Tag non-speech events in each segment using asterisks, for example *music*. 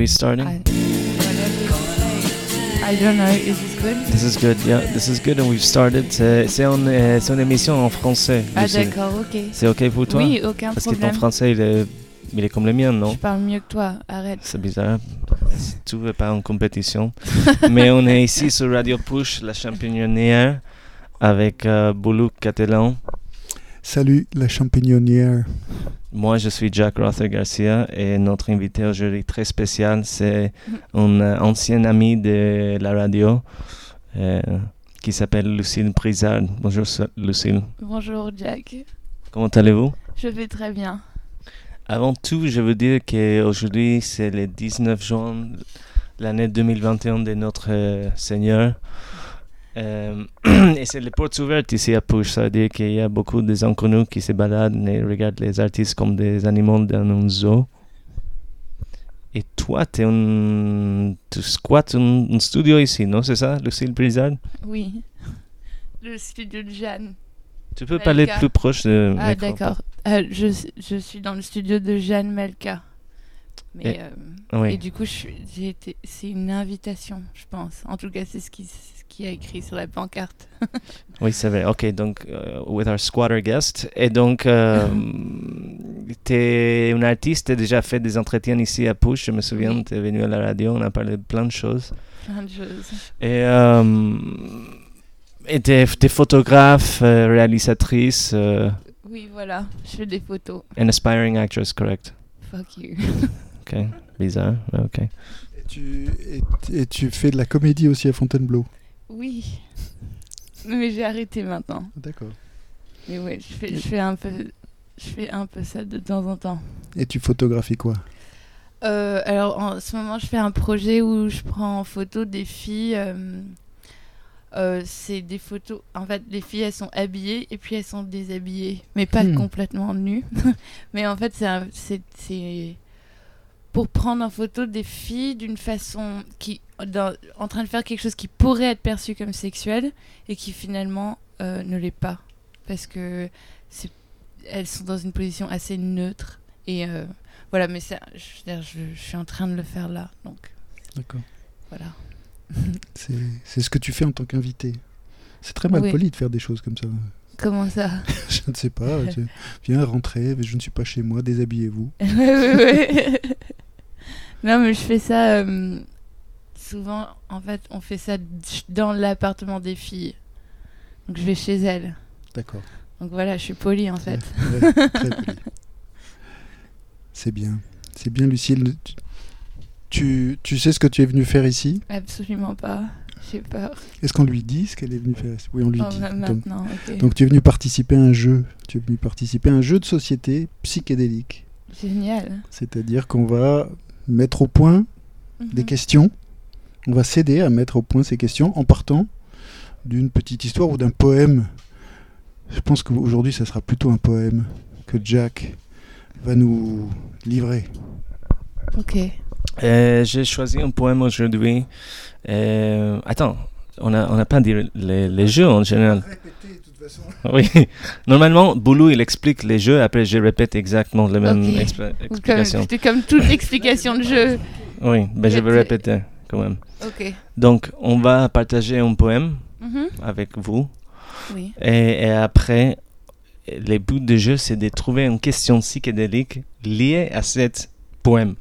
we starting? I. I don't know. Is this good? This is good. Yeah, this is good. And we've started. C'est c'est une, euh, émission en français. Ah d'accord, ok. C'est ok pour toi? Oui, aucun Parce que ton problème. français, il est, il est comme le mien, non? Je parle mieux que toi. Arrête. C'est bizarre. Tout n'est pas en compétition. *laughs* Mais on est ici sur Radio Push, la champignon avec euh, Boulou Catalan. Salut la champignonnière. Moi, je suis Jack Rother Garcia et notre invité aujourd'hui très spécial, c'est un euh, ancien ami de la radio euh, qui s'appelle Lucille Brizard. Bonjour Lucille, Bonjour Jack. comment allez-vous? Je vais très bien. Avant tout, je veux dire qu'aujourd'hui, c'est le 19 juin, l'année 2021 de notre euh, Seigneur. Euh, *clears throat* et c'est les portes ouvertes ici à Push. Ça veut dire qu'il y a beaucoup des inconnus qui se baladent et regardent les artistes comme des animaux dans un zoo. Et toi, es un, tu squattes un, un studio ici, non? C'est ça, Lucille Brizard Oui. *laughs* Le studio de Jeanne. Tu peux Melka. parler plus proche de Ah d'accord. Euh, je, je suis dans le studio de Jeanne Melka. Mais, Et- euh, Oui. Et du coup. C'est une invitation, je pense. En tout cas, c'est ce qui, qui a écrit sur la pancarte. *laughs* Oui, c'est vrai. Ok, donc, euh, with our squatter guest. Et donc, euh, *laughs* tu es un artiste, tu as déjà fait des entretiens ici à Push. Je me souviens, Oui. tu es venu à la radio, on a parlé de plein de choses. Plein de choses. Et euh, et tu es, photographe, euh, réalisatrice, euh, Oui, voilà. Je fais des photos. an aspiring actress, correct? Fuck you. *laughs* Ok, bizarre, ok. Et tu, et, et tu fais de la comédie aussi à Fontainebleau? Oui. *laughs* Mais j'ai arrêté maintenant. D'accord. Mais ouais, je fais, je fais un peu. Je fais un peu ça de temps en temps. Et tu photographies quoi? Euh, alors en ce moment, je fais un projet où je prends en photo des filles. euh, euh, c'est des photos. En fait, les filles, elles sont habillées et puis elles sont déshabillées, mais pas Hmm. complètement nues. *laughs* mais en fait, c'est pour prendre en photo des filles d'une façon qui dans- en train de faire quelque chose qui pourrait être perçu comme sexuel et qui finalement euh, ne l'est pas parce que elles sont dans une position assez neutre et euh, voilà, mais ça, je, je, je suis en train de le faire là, donc D'accord. voilà. *laughs* C'est ce que tu fais en tant qu'invité. C'est très mal Oui. poli de faire des choses comme ça. Comment ça *laughs* je ne sais pas. Viens rentrer, je ne suis pas chez moi, déshabillez-vous. *laughs* Ouais, ouais, ouais. non, mais je fais ça euh, souvent. En fait, on fait ça dans l'appartement des filles. Donc je vais chez elles. D'accord. Donc voilà, je suis polie en fait. Ouais, très. *laughs* C'est bien. C'est bien, Lucille. Tu, tu, sais ce que tu es venu faire ici? Absolument pas. J'ai peur. Est-ce qu'on lui dit ce qu'elle est venue faire ici? Oui, on lui Oh, dit. Donc, maintenant, ok. donc tu es venu participer à un jeu. Tu es venu participer à un jeu de société psychédélique. Génial. C'est-à-dire qu'on va mettre au point des Mhm. questions. On va s'aider à mettre au point ces questions en partant d'une petite histoire ou d'un poème. Je pense qu'aujourd'hui, ça sera plutôt un poème que Jack va nous livrer. Ok. Euh, J'ai choisi un poème aujourd'hui. Euh, attends, on n'a on a pas dit les, les jeux en général. *laughs* Oui, normalement, Boulou il explique les jeux, après je répète exactement la même Ok. expla- Ou comme- explication. C'était comme toute explication de jeu. Oui, ben je vais répéter quand même. Ok. Donc, on va partager un poème Mhm. avec vous, Oui. et, et après, les buts du jeu, c'est de trouver une question psychédélique liée à cet poème.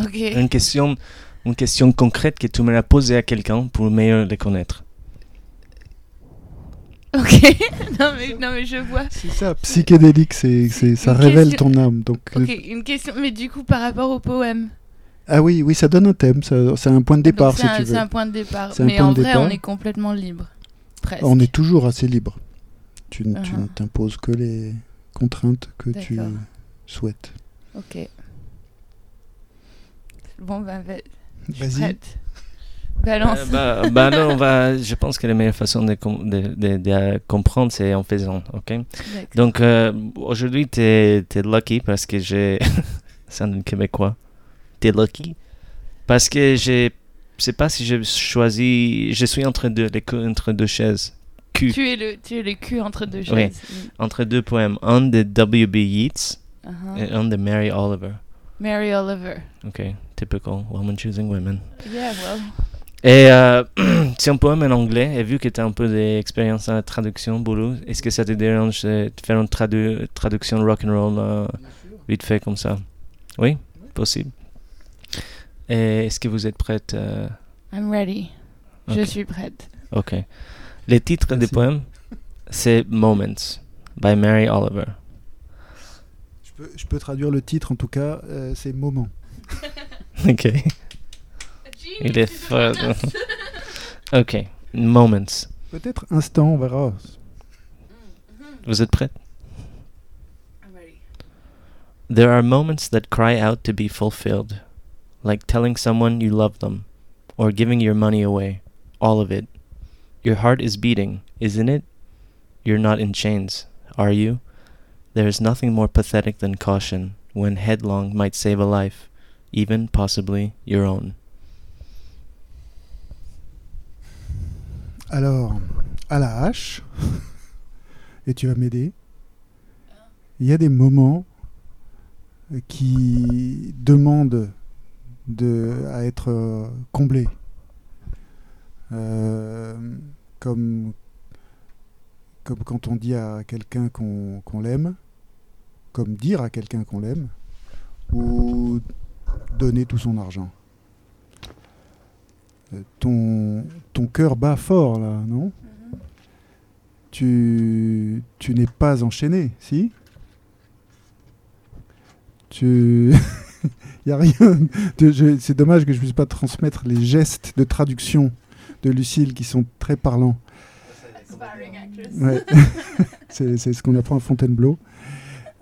Ok. Une question, une question concrète que tu m'auras posée à quelqu'un pour mieux les connaître. Ok. *laughs* non, mais, non, mais je vois. C'est ça, psychédélique, c'est, c'est, ça révèle question- ton âme. Donc, Ok, une question. Mais du coup, par rapport au poème. Ah oui, oui, ça donne un thème, ça, c'est un point de départ Donc, si c'est un, tu c'est veux. un point de départ. C'est un Mais en vrai, départ. on est complètement libre. Presque. On est toujours assez libre. Tu, Uh-huh. ne t'imposes que les contraintes que tu souhaites. Ok. Bon, bah, va- je suis Vas-y. Balance. Euh, bah, bah alors, on va, je pense que la meilleure façon de, com- de- de- de comprendre, c'est en faisant. ok? Donc, euh, aujourd'hui, tu es, lucky parce que j'ai. *laughs* c'est un québécois. Tu es lucky parce que j'ai. Je sais pas si j'ai choisi. Je suis entre deux, les cou- entre deux chaises. Q. Tu es le, tu es le cul entre deux chaises. Entre deux poèmes. Un de W.B. Yeats Uh-huh. et un de Mary Oliver. Mary Oliver. Ok. Typical woman choosing women. Yeah, well. Et euh, *clears throat* c'est un poème en anglais, et vu que tu as un peu d'expérience en traduction, Boulou, est-ce que ça te dérange de faire une tradu- traduction rock and roll euh, vite fait comme ça? Oui, possible. Et est-ce que vous êtes prête euh, I'm ready. Je suis prête. Ok. Les titres des Merci. poèmes, c'est Moments by Mary Oliver. Je peux, je peux traduire le titre en tout cas, euh, c'est Moment. *laughs* Ok. Il est fort. *laughs* ok. Moments. Peut-être instant, on verra. Vous êtes prête I'm ready. There are moments that cry out to be fulfilled, like telling someone you love them, or giving your money away, all of it. Your heart is beating, isn't it? You're not in chains, are you? There is nothing more pathetic than caution when headlong might save a life, even possibly your own. Alors, à la hache, *laughs* et tu vas m'aider, il y a des moments qui demandent de, à être euh, comblés. Euh, comme, comme quand on dit à quelqu'un qu'on qu'on l'aime, comme dire à quelqu'un qu'on l'aime, ou donner tout son argent. Euh, Ton, ton cœur bat fort là, non? Tu, tu n'es pas enchaîné, si? Tu... *laughs* Il y a rien. de- je- C'est dommage que je ne puisse pas transmettre les gestes de traduction de Lucille qui sont très parlants. Ouais. *laughs* c'est c'est ce qu'on apprend à Fontainebleau.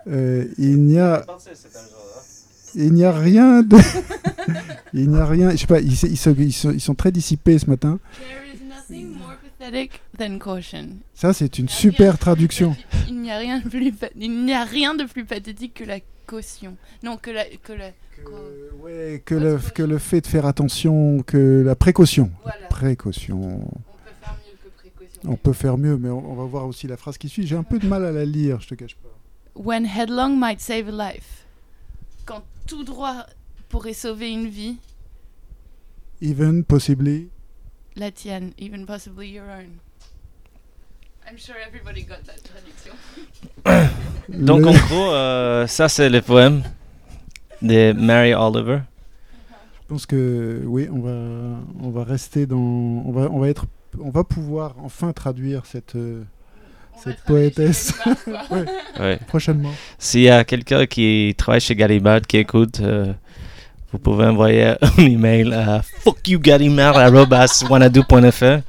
Euh, il n'y a, il n'y a rien de, *laughs* il n'y a rien. Je sais pas. Ils, se- ils sont, ils sont très dissipés ce matin. There is nothing more pathetic than caution. Ça, c'est une super traduction. Il n'y a rien de plus, pa- il n'y a rien de plus pathétique que la caution. Non, que la, que la. Que, ouais, que le, que le fait de faire attention, que la précaution. Voilà. Précaution. On peut faire mieux que précaution. On peut faire mieux, mais on, on va voir aussi la phrase qui suit. J'ai un peu de mal à la lire, je te cache pas. When headlong might save a life. Quand tout droit pourrait sauver une vie, Even, possibly. la tienne, even possibly your own. I'm sure everybody got that traduction. *coughs* Donc en gros, euh, ça c'est le poème de Mary Oliver. Je pense que oui, on va, on va rester dans, on va, on va être, on va pouvoir enfin traduire cette euh, Cette poétesse. Gallimard, quoi. *laughs* Ouais. Ouais. prochainement. S'il y a quelqu'un qui travaille chez Gallimard qui écoute, euh, vous pouvez envoyer un *laughs* email à fuckyogallimard.wanadoo.fr.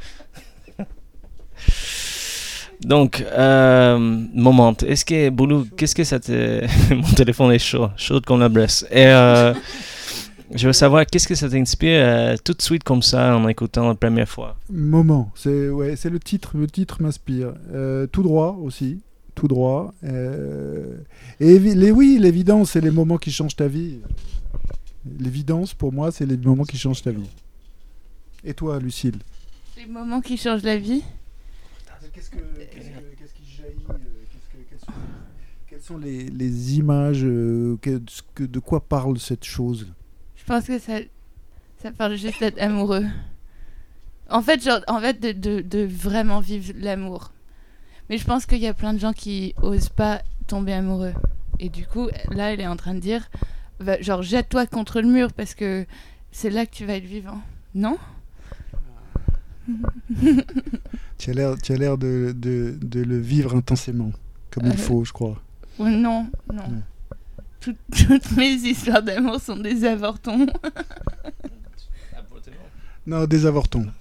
Donc, euh, moment, est-ce que, Boulou, qu'est-ce que ça te... *laughs* Mon téléphone est chaud, chaud comme la Bresse. Et euh, *laughs* je veux savoir, qu'est-ce que ça t'inspire euh, tout de suite comme ça en écoutant la première fois? Moment, c'est ouais, c'est le titre. Le titre m'inspire. Euh, tout droit aussi, tout droit. Euh, et les, oui, l'évidence, c'est les moments qui changent ta vie. L'évidence, pour moi, c'est les moments qui changent ta vie. Et toi, Lucille? Les moments qui changent la vie? Qu'est-ce qui jaillit euh, Quelles sont les, les images euh, De quoi parle cette chose Je pense que ça, ça parle juste d'être amoureux. En fait, genre, en fait de, de, de vraiment vivre l'amour. Mais je pense qu'il y a plein de gens qui osent pas tomber amoureux. Et du coup, là, elle est en train de dire, genre, jette-toi contre le mur parce que c'est là que tu vas être vivant. Non? *laughs* Tu as l'air, tu as l'air de, de, de le vivre intensément, comme il Euh, faut, je crois. Non, non. Non. Tout- *laughs* toutes mes histoires d'amour sont des avortons. *laughs* Non, des avortons. *laughs*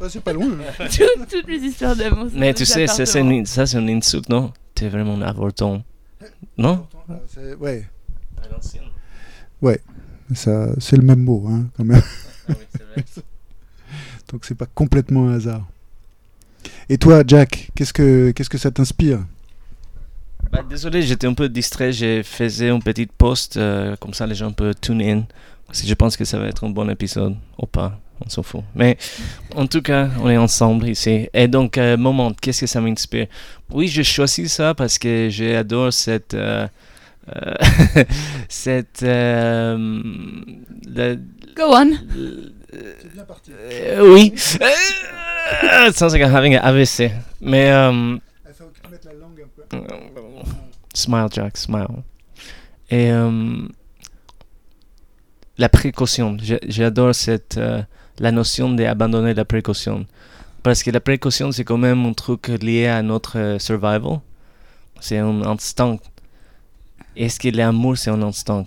Ah, c'est pas loin. hein. toutes, toutes mes histoires d'amour sont Mais des tu sais, ça, c'est une, ça c'est une insulte, non? T'es vraiment un avorton. Non? Ah, c'est- ouais, ça, c'est le même mot, hein, quand même. Donc c'est pas complètement un hasard. Et toi, Jack, qu'est-ce que, qu'est-ce que ça t'inspire Bah, désolé, j'étais un peu distrait. J'ai fait une petite post, euh, comme ça les gens peuvent tune in. Si je pense que ça va être un bon épisode ou pas, on s'en fout. Mais en tout cas, on est ensemble ici. Et donc, euh, moment, qu'est-ce que ça m'inspire? Oui, j'ai choisi ça parce que j'adore cette euh, Euh, *laughs* c'est euh, le- Go on. euh, oui. It sounds like I'm having an AVC. Mais euh, smile, Jack, smile. Et euh, la précaution. J'adore cette euh, la notion d'abandonner la précaution. Parce que la précaution, c'est quand même un truc lié à notre survival. C'est un instinct. Est-ce que l'amour, c'est un instinct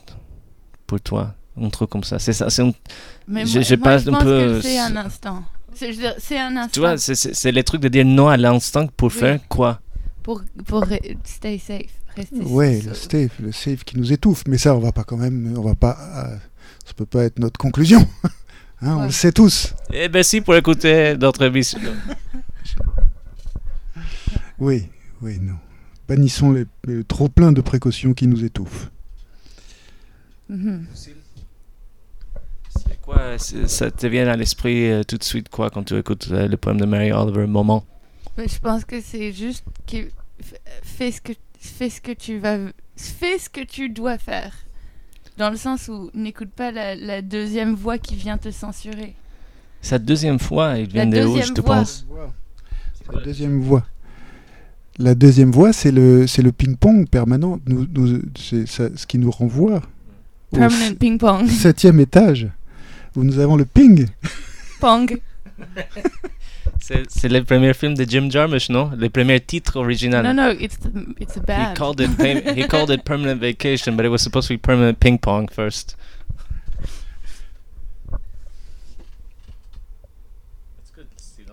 pour toi Un truc comme ça. C'est ça. C'est un- Mais Je- moi, je moi, un pense peu, que c'est un instant. C'est un instant Tu vois, c'est- c'est c'est le truc de dire non à l'instinct pour Oui. faire quoi? Pour, pour re- stay safe. Rester Ouais, safe. le safe, le safe qui nous étouffe. Mais ça, on va pas quand même, on va pas, euh, ça peut pas être notre conclusion. *laughs* Hein, On le sait tous. Eh ben si, pour écouter notre émission. *laughs* Oui, oui, non. Bannissons les, les trop plein de précautions qui nous étouffent. C'est quoi Ça te vient à l'esprit euh, tout de suite quoi quand tu écoutes euh, le poème de Mary Oliver, Moment? Mais je pense que c'est juste que fais ce que fais ce que tu vas fais ce que tu dois faire. Dans le sens où n'écoute pas la, la deuxième voix qui vient te censurer. Sa deuxième fois, il vient La de où, je deuxième te voix. pense? La deuxième voie. La deuxième voie, c'est le, c'est le ping-pong permanent. Nous, nous- c'est ça- ce qui nous renvoie au Permanent ping pong. septième étage, où nous avons le ping. Pong. *laughs* C'est le premier film de Jim Jarmusch, non? Le premier titre original. No, no, it's it's a He bad. called it pay- he called it permanent vacation, but it was supposed to be permanent ping pong first.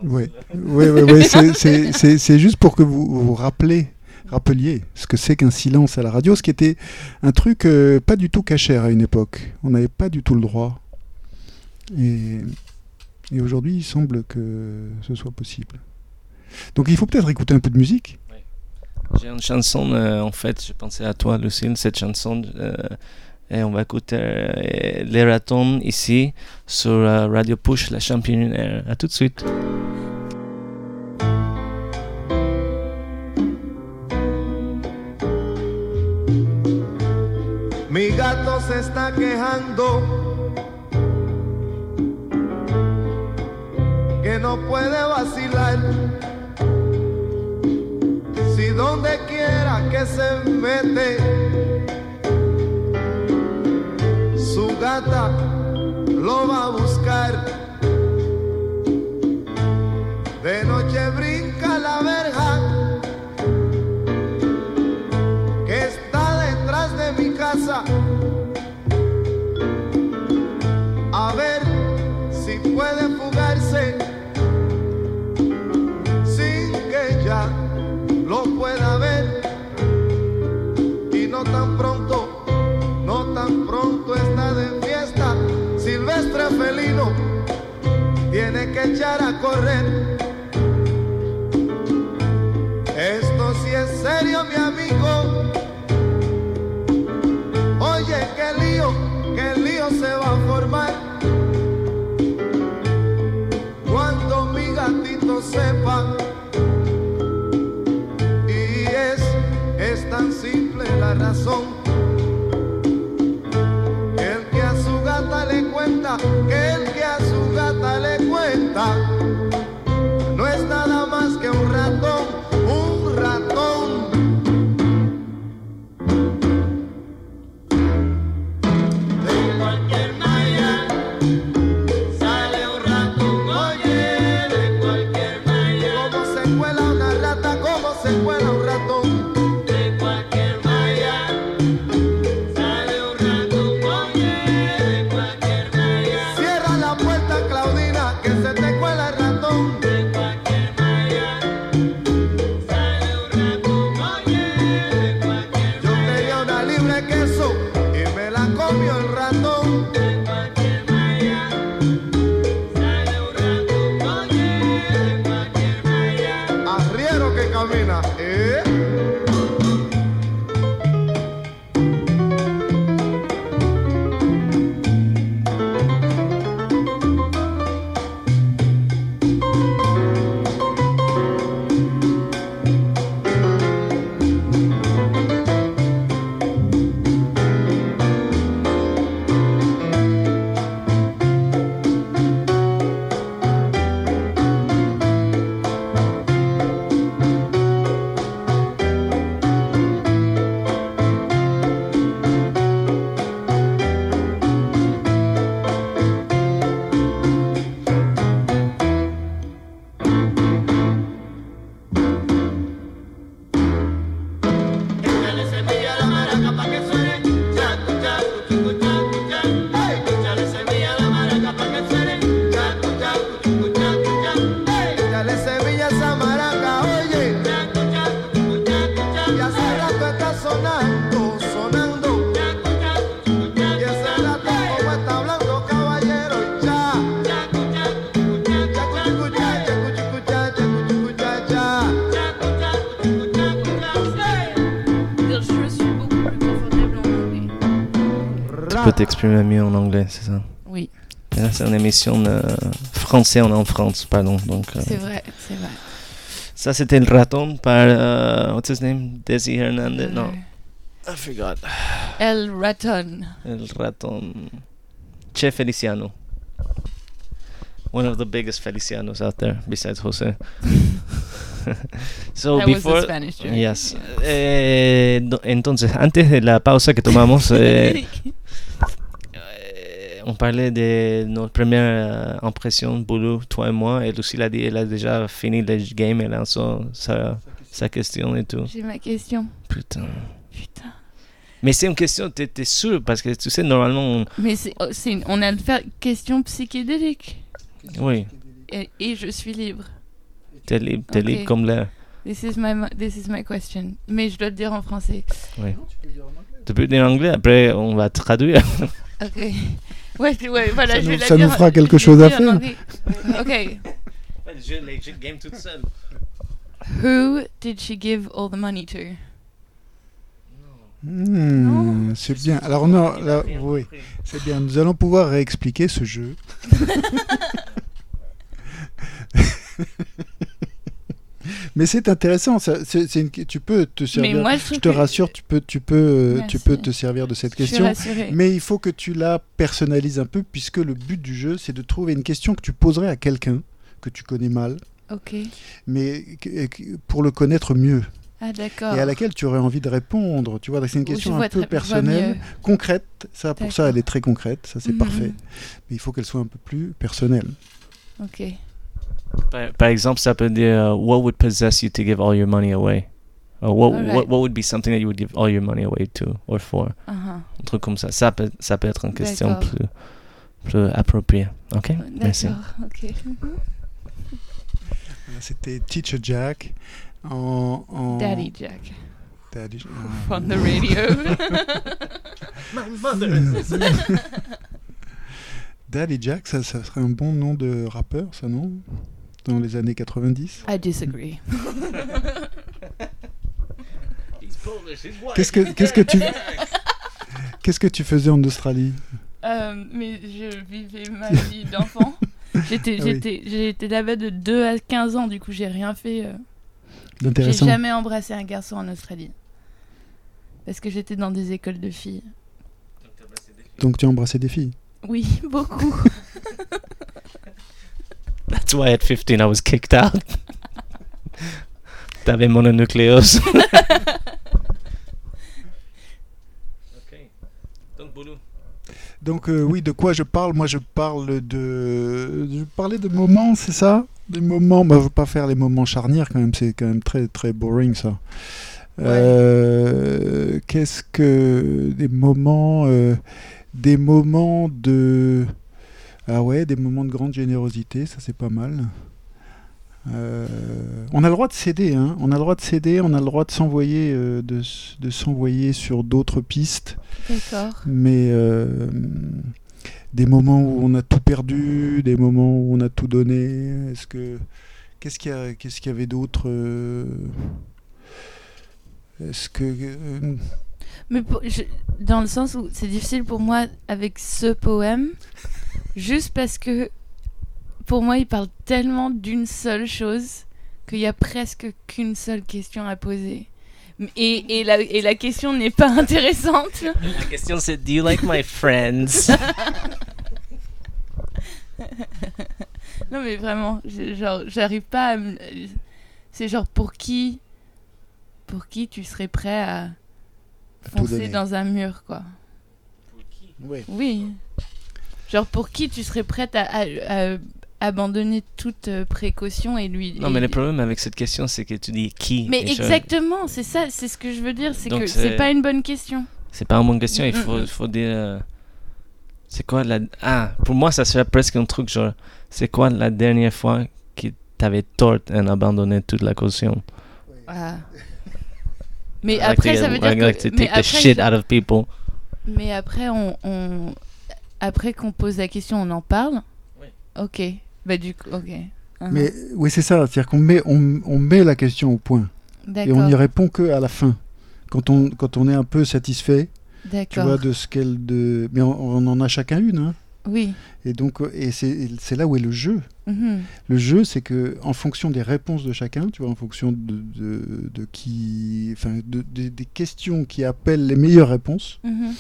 Oui, oui, oui, oui, c'est juste pour que vous vous rappelez, rappeliez ce que c'est qu'un silence à la radio, ce qui était un truc euh, pas du tout caché à une époque. On n'avait pas du tout le droit. Et, et aujourd'hui, il semble que ce soit possible. Donc il faut peut-être écouter un peu de musique. J'ai une chanson, euh, en fait, je pensais à toi, Lucille, cette chanson. euh, et on va écouter euh, Les Ratons ici sur euh, Radio Push, la championnière. À tout de suite. Mi gato se está quejando que no puede vacilar. Si donde quiera que se mete, su gata lo va a buscar. De noche brinca la verja que está detrás de mi casa. A ver si puede fugarse ella lo pueda ver. Y no tan pronto, no tan pronto está de fiesta. Silvestre felino tiene que echar a correr. Esto sí es serio, mi amigo. Oye, qué lío, qué lío se va a formar. Cuando mi gatito sepa. La razón. Tu peux t'exprimer mieux en anglais, c'est ça Oui, Là, c'est une émission de français, on est en France, pardon. Donc, euh, c'est vrai, c'est vrai. ça, c'était le raton par, euh, what's his name? Desi Hernandez Non, I forgot. El Raton. El raton. Che Feliciano. One of the biggest Felicianos out there, besides Jose. *laughs* so That was before. the Spanish. Yes. Eh, do- entonces, antes de la pausa que tomamos, eh, *laughs* on parlait de notre première euh, impression, Boulou, toi et moi, et Lucie l'a dit, elle a déjà fini le game, elle a son- sa, sa question et tout. J'ai ma question. Putain. Putain. Mais c'est une question, t'es t'es sûr, parce que tu sais, normalement, on- Mais c'est, oh, une- on a le faire question psychédélique. oui, Et, et je suis libre. t'es libre, t'es Ok. libre comme l'air. This is my this is my question. Mais je dois le dire en français. Tu peux le dire en anglais, après on va traduire. Ok. *laughs* Ouais, ouais, voilà, Ça je nous- vais la ça dire nous fera quelque chose à faire. Ok. game toute seule. Who did she give all the money to? Hmm, c'est bien. Alors non, là, oui, c'est bien. Nous allons pouvoir réexpliquer ce jeu. *laughs* *laughs* Mais c'est intéressant. Ça, c'est, c'est une- tu peux te servir. moi, je, je te que- rassure, tu peux, tu peux, euh, tu peux te servir de cette question. Mais il faut que tu la personnalises un peu, puisque le but du jeu, c'est de trouver une question que tu poserais à quelqu'un que tu connais mal, Ok. mais pour le connaître mieux, Ah d'accord. et à laquelle tu aurais envie de répondre. Tu vois, c'est une question un peu très- personnelle, concrète. Ça, pour ça, elle est très concrète. Ça, c'est Mhm. parfait. Mais il faut qu'elle soit un peu plus personnelle. Ok. Par, par exemple, ça peut dire uh, What would possess you to give all your money away? Or what, Alright. what, what would be something that you would give all your money away to or for? Uh-huh. Un truc comme ça. Ça peut, ça peut être une question plus, plus appropriée. Ok? Merci. D'accord. Ok. Voilà, C'était Teacher Jack en. en- Daddy Jack Daddy- ah. *laughs* on the radio. *laughs* *laughs* Daddy Jack, ça, ça serait un bon nom de rappeur, ça, non? Dans les années 90 I disagree. *laughs* Qu'est-ce que, qu'est-ce que tu. *laughs* Qu'est-ce que tu faisais en Australie? Euh, mais je vivais ma vie d'enfant. *laughs* J'étais, Ah oui. là-bas de 2 à 15 ans, du coup j'ai rien fait. euh, J'ai jamais embrassé un garçon en Australie. Parce que j'étais dans des écoles de filles. Donc tu as embrassé des filles? Oui, beaucoup. That's why at 15 I was kicked out. *laughs* T'avais mononucléose. *laughs* ok. Donc, Boulou. Donc euh, oui, de quoi je parle? Moi, je parle de... Je parlais de moments, c'est ça? Des moments... Bah, je veux pas faire les moments charnières quand même, c'est quand même très très boring ça. Euh, Qu'est-ce que... Des moments... euh, Des moments de... Ah ouais, des moments de grande générosité, ça c'est pas mal. Euh, on a le droit de céder, hein. On a le droit de céder, on a le droit de s'envoyer, euh, de, s'envoyer sur d'autres pistes D'accord. mais euh, des moments où on a tout perdu, des moments où on a tout donné. Est-ce que qu'est-ce qu'il y a, qu'est-ce qu'il y avait d'autre Est-ce que Mais pour- je- dans le sens où c'est difficile pour moi avec ce poème, juste parce que pour moi il parle tellement d'une seule chose qu'il y a presque qu'une seule question à poser. Et, et, la, et la question n'est pas *laughs* intéressante. La question c'est Do you like my friends? *laughs* Non mais vraiment, genre j'arrive pas à me- C'est genre pour qui pour qui tu serais prêt à foncer dans un mur quoi? ouais. Oui. Genre pour qui tu serais prête à, à- à abandonner toute euh, précaution et lui. Non, et- mais le problème avec cette question, c'est que tu dis qui. Mais exactement, c'est ça, c'est ce que je veux dire, c'est que c'est- pas une bonne question. C'est pas une bonne question, il Mm, faut, mm. faut dire. euh, C'est quoi la. Ah, pour moi, ça serait presque un truc genre. C'est quoi la dernière fois que t'avais tort en abandonné toute la caution? Ah. Mais like après, ça veut dire like que- to mais the après, shit je- out of people. Mais après, on, on- après qu'on pose la question, on en parle. Oui. Ok. Bah du coup, ok. Uhum. Mais oui, c'est ça. C'est-à-dire qu'on met, on, on met la question au point et on n'y répond que à la fin. Quand on, quand on est un peu satisfait, tu vois, de ce qu'elle. De... Mais on, on en a chacun une. Hein. Oui. Et donc, et c'est c'est là où est le jeu. Mhm. Le jeu, c'est que en fonction des réponses de chacun, tu vois, en fonction de, de, de qui, enfin, de, de- des questions qui appellent les meilleures réponses, Mhm.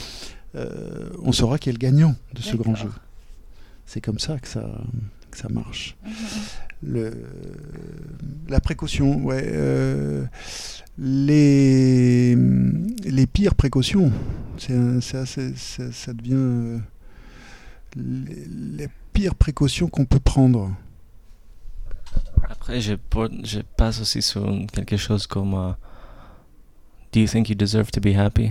Euh, on saura qui est le gagnant de ce grand jeu. C'est comme ça que ça, que ça marche. Mhm. Le, la précaution, ouais. euh, les, les pires précautions, c'est un- c'est assez- ça, ça devient euh, les, les pires précautions qu'on peut prendre. Après, je, passe aussi sur quelque chose comme Do you think you deserve to be happy?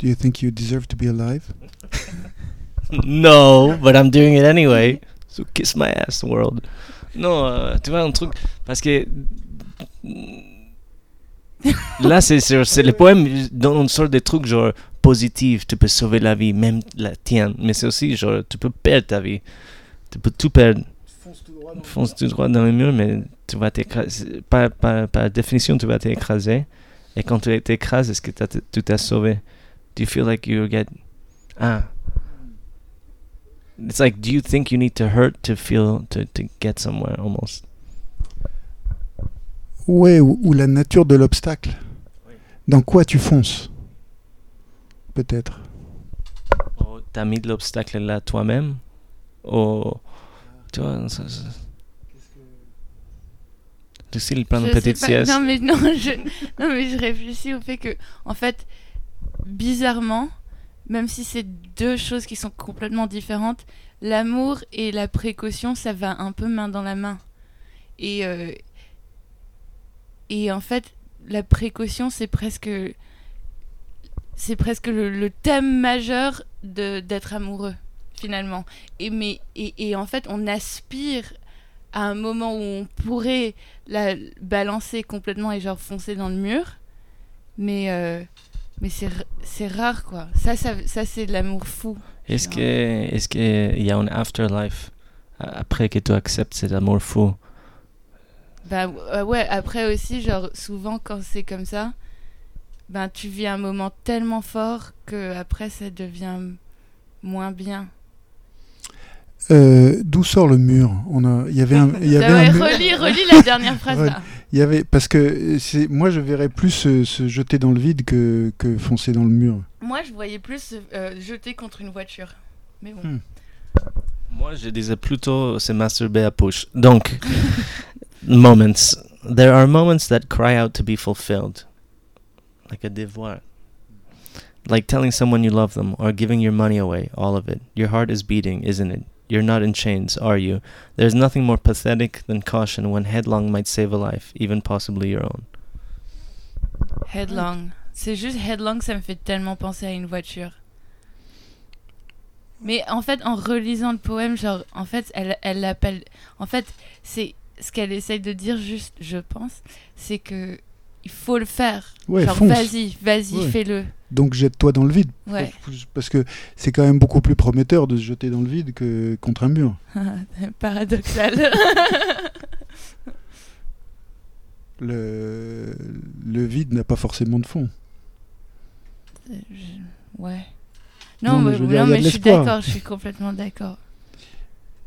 Do you think you deserve to be alive? *laughs* no, but I'm doing it anyway. So kiss my ass, world. Non, euh, tu vois, un truc. Parce que. Là, c'est sur- c'est les poèmes dont on sort des trucs genre positifs. Tu peux sauver la vie, même la tienne. Mais c'est aussi genre, tu peux perdre ta vie. Tu peux tout perdre. Fonce tout droit dans le mur, mais tu vas t'écraser. Par, par, par définition, tu vas t'écraser. Et quand tu t'écrases, est-ce que tu t'as sauvé? Do you feel like you get. Ah. It's like, do you think you need to hurt to feel, to, to get somewhere almost? Ouais, ou, ou la nature de l'obstacle? Dans quoi tu fonces? Peut-être. Ou t'as mis de l'obstacle là toi-même? Ou. Tu vois, ça. ça... Lucille prend une Je sais petite pas- sieste. Non mais non, *laughs* je non mais je réfléchis au fait que en fait bizarrement même si c'est deux choses qui sont complètement différentes, l'amour et la précaution ça va un peu main dans la main. Et euh, et en fait la précaution c'est presque c'est presque le, thème majeur de d'être amoureux finalement. Et mais et, et en fait on aspire à un moment où on pourrait la balancer complètement et genre foncer dans le mur. Mais, euh, mais c'est, rare quoi. Ça, ça, ça c'est de l'amour fou. Est-ce que est-ce qu'il y a un afterlife après que tu acceptes cet amour fou? Bah euh, ouais, après aussi, genre souvent quand c'est comme ça, ben tu vis un moment tellement fort que après ça devient moins bien. Euh, D'où sort le mur? On a, il y avait un, *laughs* il y avait Ah un mur- relis, relis la dernière *laughs* phrase là. Il y avait parce que c'est, moi je verrais plus se, se jeter dans le vide que, que foncer dans le mur. Moi je voyais plus euh, jeter contre une voiture. Mais bon. Hmm. Moi, je disais plutôt se masturber à push. Donc, *laughs* moments. There are moments that cry out to be fulfilled. Like a devoir. Like telling someone you love them or giving your money away, all of it. Your heart is beating, isn't it? You're not in chains, are you? There's nothing more pathetic than caution when headlong might save a life, even possibly your own. Headlong. C'est juste headlong, ça me fait tellement penser à une voiture. Mais en fait, en relisant le poème, genre, en fait, elle elle l'appelle. En fait, c'est ce qu'elle essaye de dire, juste, je pense, c'est que il faut le faire. Ouais, genre, vas-y, vas-y, Ouais. fais-le. Donc jette-toi dans le vide. Ouais. Parce que c'est quand même beaucoup plus prometteur de se jeter dans le vide que contre un mur. *laughs* Paradoxal. *laughs* Le, le vide n'a pas forcément de fond. Je- Ouais. Non, Non, mais mais, je non, mais je suis d'accord, je suis complètement d'accord.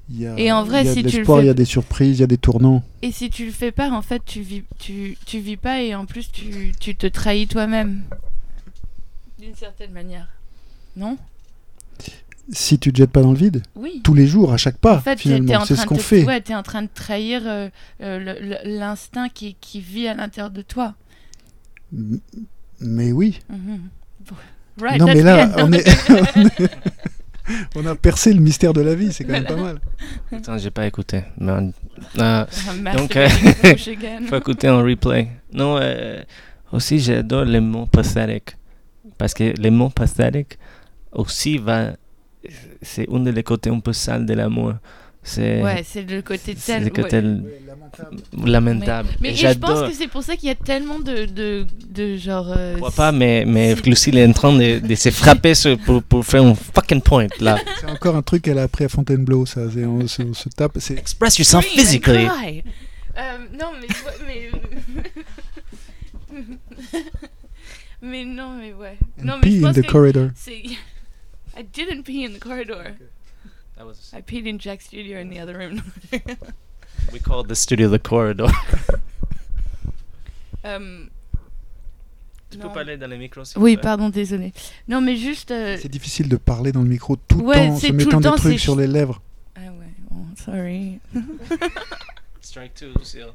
Il y a, Et en vrai, il y a si de tu le fais- il y a des surprises, il y a des tournants. Et si tu le fais pas, en fait, tu vis, tu, tu vis pas et en plus, tu, tu te trahis toi-même. D'une certaine manière. Non? Si tu te jettes pas dans le vide, Oui. tous les jours, à chaque pas, en fait, finalement, en c'est train ce de qu'on fait. Ouais, t'es en train de trahir euh, euh, l'instinct qui, qui vit à l'intérieur de toi. M- Mais oui. Mhm. Right, non, mais là, on, est, *laughs* a percé le mystère de la vie, c'est quand même pas mal. Attends, j'ai pas écouté. Mais, euh, Ah, Donc, *laughs* euh, faut écouter en replay. Non, euh, aussi j'adore les mots pathétiques. Parce que les mots pathétiques aussi va. C'est un des côtés un peu sales de l'amour. C'est Ouais, c'est le côté c'est tel. le côté ouais. l- lamentable. Mais Et et je pense que c'est pour ça qu'il y a tellement de, de, de genre. euh, Je vois pas, mais, mais Lucille est en train de, de se frapper sur- pour, pour faire un fucking point là. *laughs* C'est encore un truc qu'elle a appris à Fontainebleau, ça. C'est- On, se, on se tape. C'est Express yourself and physically. Euh, non, mais, mais... *laughs* *laughs* mais non, mais ouais. non, and mais je pee in pense the que corridor. c'est... *laughs* I didn't pee in the corridor. That was- I peed in Jack's studio in the other room. *laughs* we called the studio the corridor. Euh, *laughs* Tu non. peux parler dans les micros s'il Oui, te plaît? pardon, désolé. Non, mais juste... euh, C'est difficile de parler dans le micro tout le Ouais, temps, c'est se tout mettant le des temps, trucs c'est sur ch- les lèvres. Ah ouais, bon, sorry. Strike two, Lucille.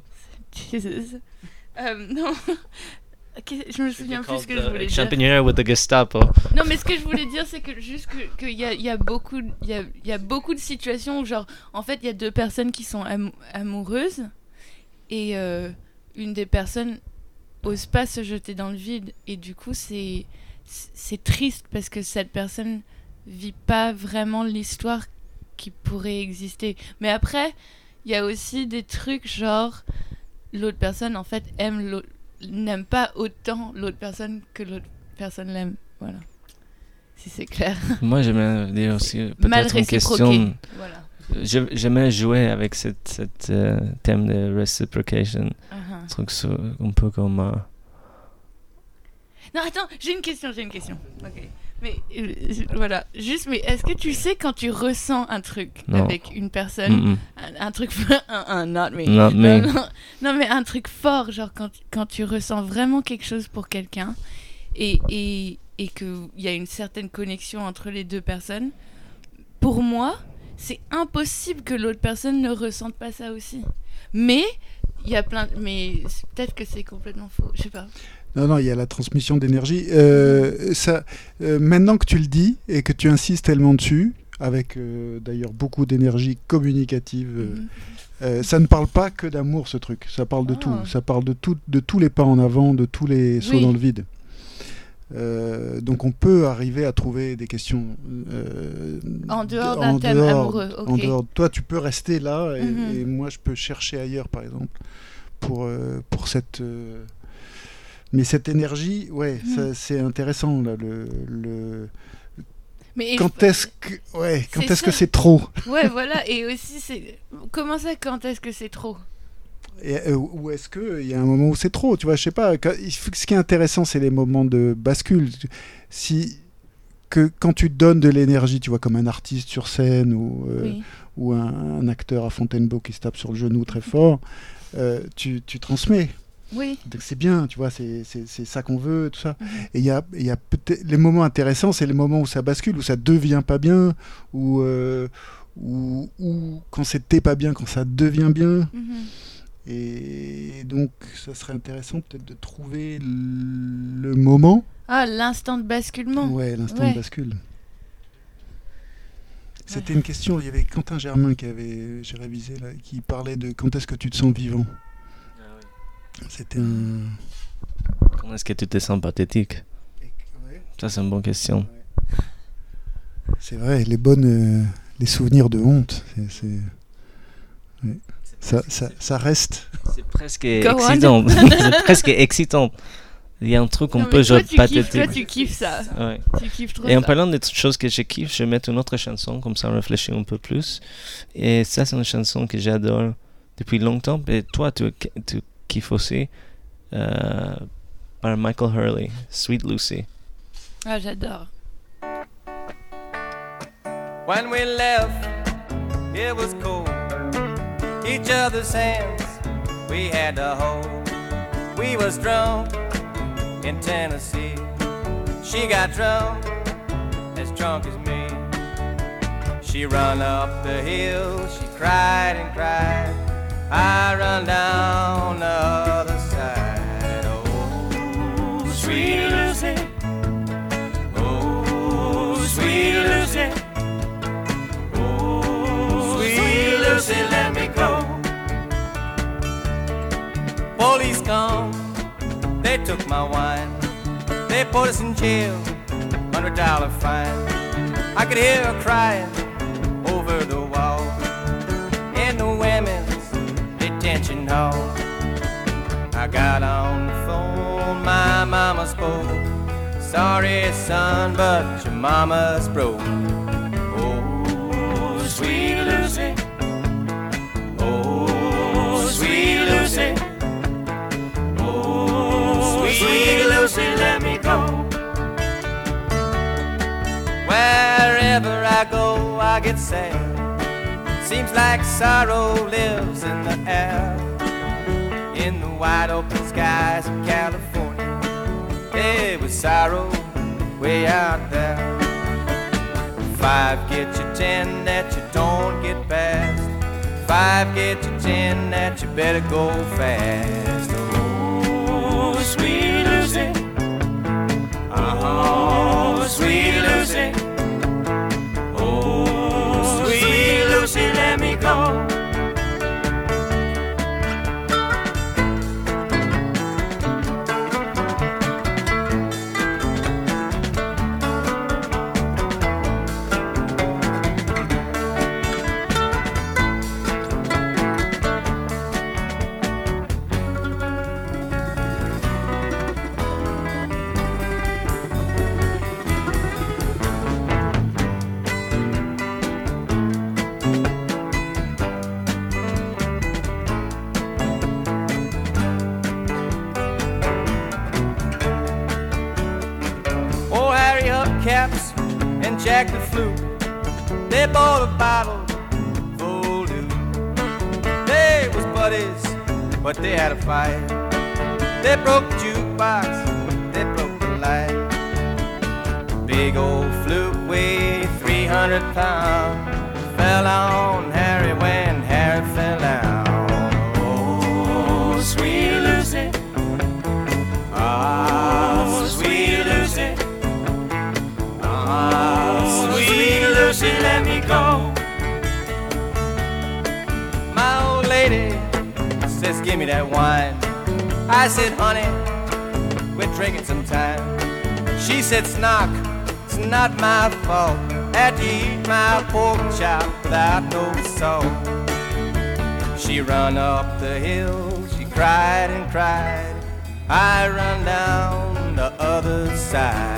Jesus. Euh, non. Je me souviens plus ce que je voulais dire. Champignon with the Gestapo. Non, mais ce que je voulais dire, c'est que juste que- qu'il y a, y, a beaucoup, y, a, il y a beaucoup de situations où, genre, en fait, il y a deux personnes qui sont am- amoureuses et euh, une des personnes ose pas se jeter dans le vide. Et du coup, c'est c'est triste parce que cette personne vit pas vraiment l'histoire qui pourrait exister. Mais après, il y a aussi des trucs genre l'autre personne en fait aime l'autre n'aime pas autant l'autre personne que l'autre personne l'aime. Voilà. Si c'est clair. *laughs* Moi, j'aimerais dire aussi peut-être une question. Voilà. J'aimerais jouer avec cette, cette euh, thème de reciprocation. Uh-huh. Un truc un peu comme. euh, Non, attends, j'ai une question, j'ai une question. Ok. Mais euh, voilà, juste, mais est-ce que tu sais quand tu ressens un truc Non. avec une personne, mm, mm. un, un truc, *laughs* un, un not me. Not me. Non, non, non, mais un truc fort, genre quand, quand tu ressens vraiment quelque chose pour quelqu'un et, et, et qu'il y a une certaine connexion entre les deux personnes, pour moi, c'est impossible que l'autre personne ne ressente pas ça aussi. Mais il y a plein. Mais peut-être que c'est complètement faux, je sais pas. Non, non, il y a la transmission d'énergie. Euh, ça, euh, maintenant que tu le dis et que tu insistes tellement dessus, avec euh, d'ailleurs beaucoup d'énergie communicative, Mhm. ça ne parle pas que d'amour, ce truc. Ça parle de Ah. tout. Ça parle de, tout, de tous les pas en avant, de tous les sauts Oui. dans le vide. Euh, donc on peut arriver à trouver des questions euh, En dehors de- d'un thème dehors- amoureux, ok. en dehors. Toi, tu peux rester là et, Mhm. et moi, je peux chercher ailleurs, par exemple, pour, euh, pour cette. Mais cette énergie, ouais, ça, c'est intéressant. Là, le, le... Mais Quand est-ce que, ouais, quand C'est est-ce que c'est trop? Ouais, voilà, et aussi, c'est. Comment ça, quand est-ce que c'est trop? Et, euh, Ou est-ce qu'il y a un moment où c'est trop Tu vois, je sais pas. quand- ce qui est intéressant, c'est les moments de bascule. Si que quand tu donnes de l'énergie, tu vois, comme un artiste sur scène ou, euh, Oui. ou un, un acteur à Fontainebleau qui se tape sur le genou très fort, euh, tu, tu transmets. Oui. Donc c'est bien, tu vois, c'est c'est- c'est ça qu'on veut, tout ça. Mhm. Et il y a, il y a peut-être les moments intéressants, c'est les moments où ça bascule, où ça devient pas bien, ou euh, ou ou quand c'était pas bien, quand ça devient bien. Mhm. Et donc, ça serait intéressant peut-être de trouver le moment. Ah, l'instant de basculement. Ouais, l'instant Ouais. de bascule. C'était une question, il y avait Quentin Germain qui avait, j'ai révisé là, qui parlait de quand est-ce que tu te sens vivant. C'était un. Comment est-ce que tu te sens pathétique? Ça, c'est une bonne question. C'est vrai, les bonnes, euh, les souvenirs de honte, c'est- ouais. ça, ça, ça reste. C'est presque Go excitant. *laughs* *laughs* c'est presque excitant. Il y a un truc un Non, peu mais genre toi, tu kiffes, pathétique. toi, tu kiffes ça. Ouais. Tu kiffes trop Et en ça. parlant de choses que je kiffe, je vais mettre une autre chanson, comme ça on réfléchit un peu plus. Et ça, c'est une chanson que j'adore depuis longtemps. Et toi, tu, tu kiffes aussi. euh, par Michael Hurley, Sweet Lucy. Ah, j'adore. When we left, it was cold. Each other's hands we had to hold. We was drunk in Tennessee. She got drunk, as drunk as me. She run up the hill, she cried and cried. I run down the other side. Oh, sweet Lucy. Oh, sweet Lucy. Oh, sweet Lucy, let me go. Police come, they took my wine. They put us in jail, hundred dollar fine. I could hear her crying extension hall. I got on the phone, my mama spoke. Sorry, son, but your mama's broke. Oh, sweet Lucy. Oh, sweet Lucy. Oh, sweet Lucy, let me go. Wherever I go, I get sad. Seems like sorrow lives in the air. In the wide open skies of California. Hey, with sorrow way out there. Five get you ten that you don't get past. Five get you ten that you better go fast. Oh, sweet Lucy. Oh, sweet Lucy. Jack the Flute. They bought a bottle full of They was buddies, but they had a fight. They broke the jukebox, they broke the light. Big old flute weighed 300 pounds. Fell on Harry when Harry fell Give me that wine. I said, Honey, we're drinking some time. She said, Snock, it's not my fault. Had to eat my pork chop without no salt. She run up the hill, she cried and cried. I run down the other side.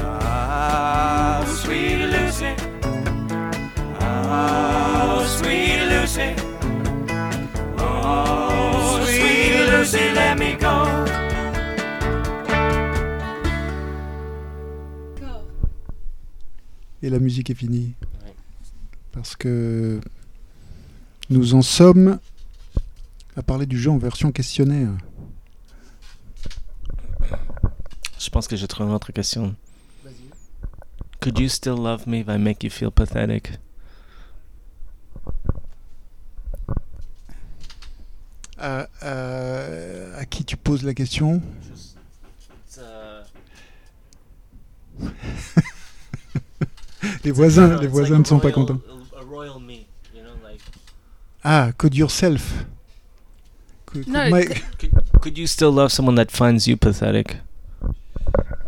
Ah, Lucy. Oh. Et la musique est finie. Parce que nous en sommes à parler du jeu en version questionnaire. Je pense que j'ai trouvé une autre question. Could you still love me if I make you feel pathetic? À, à- à qui tu poses la question? *laughs* Les voisins, les voisins ne sont pas contents. Ah, Code Yourself. Could, could No, my- Could, could you still love someone that finds you pathetic?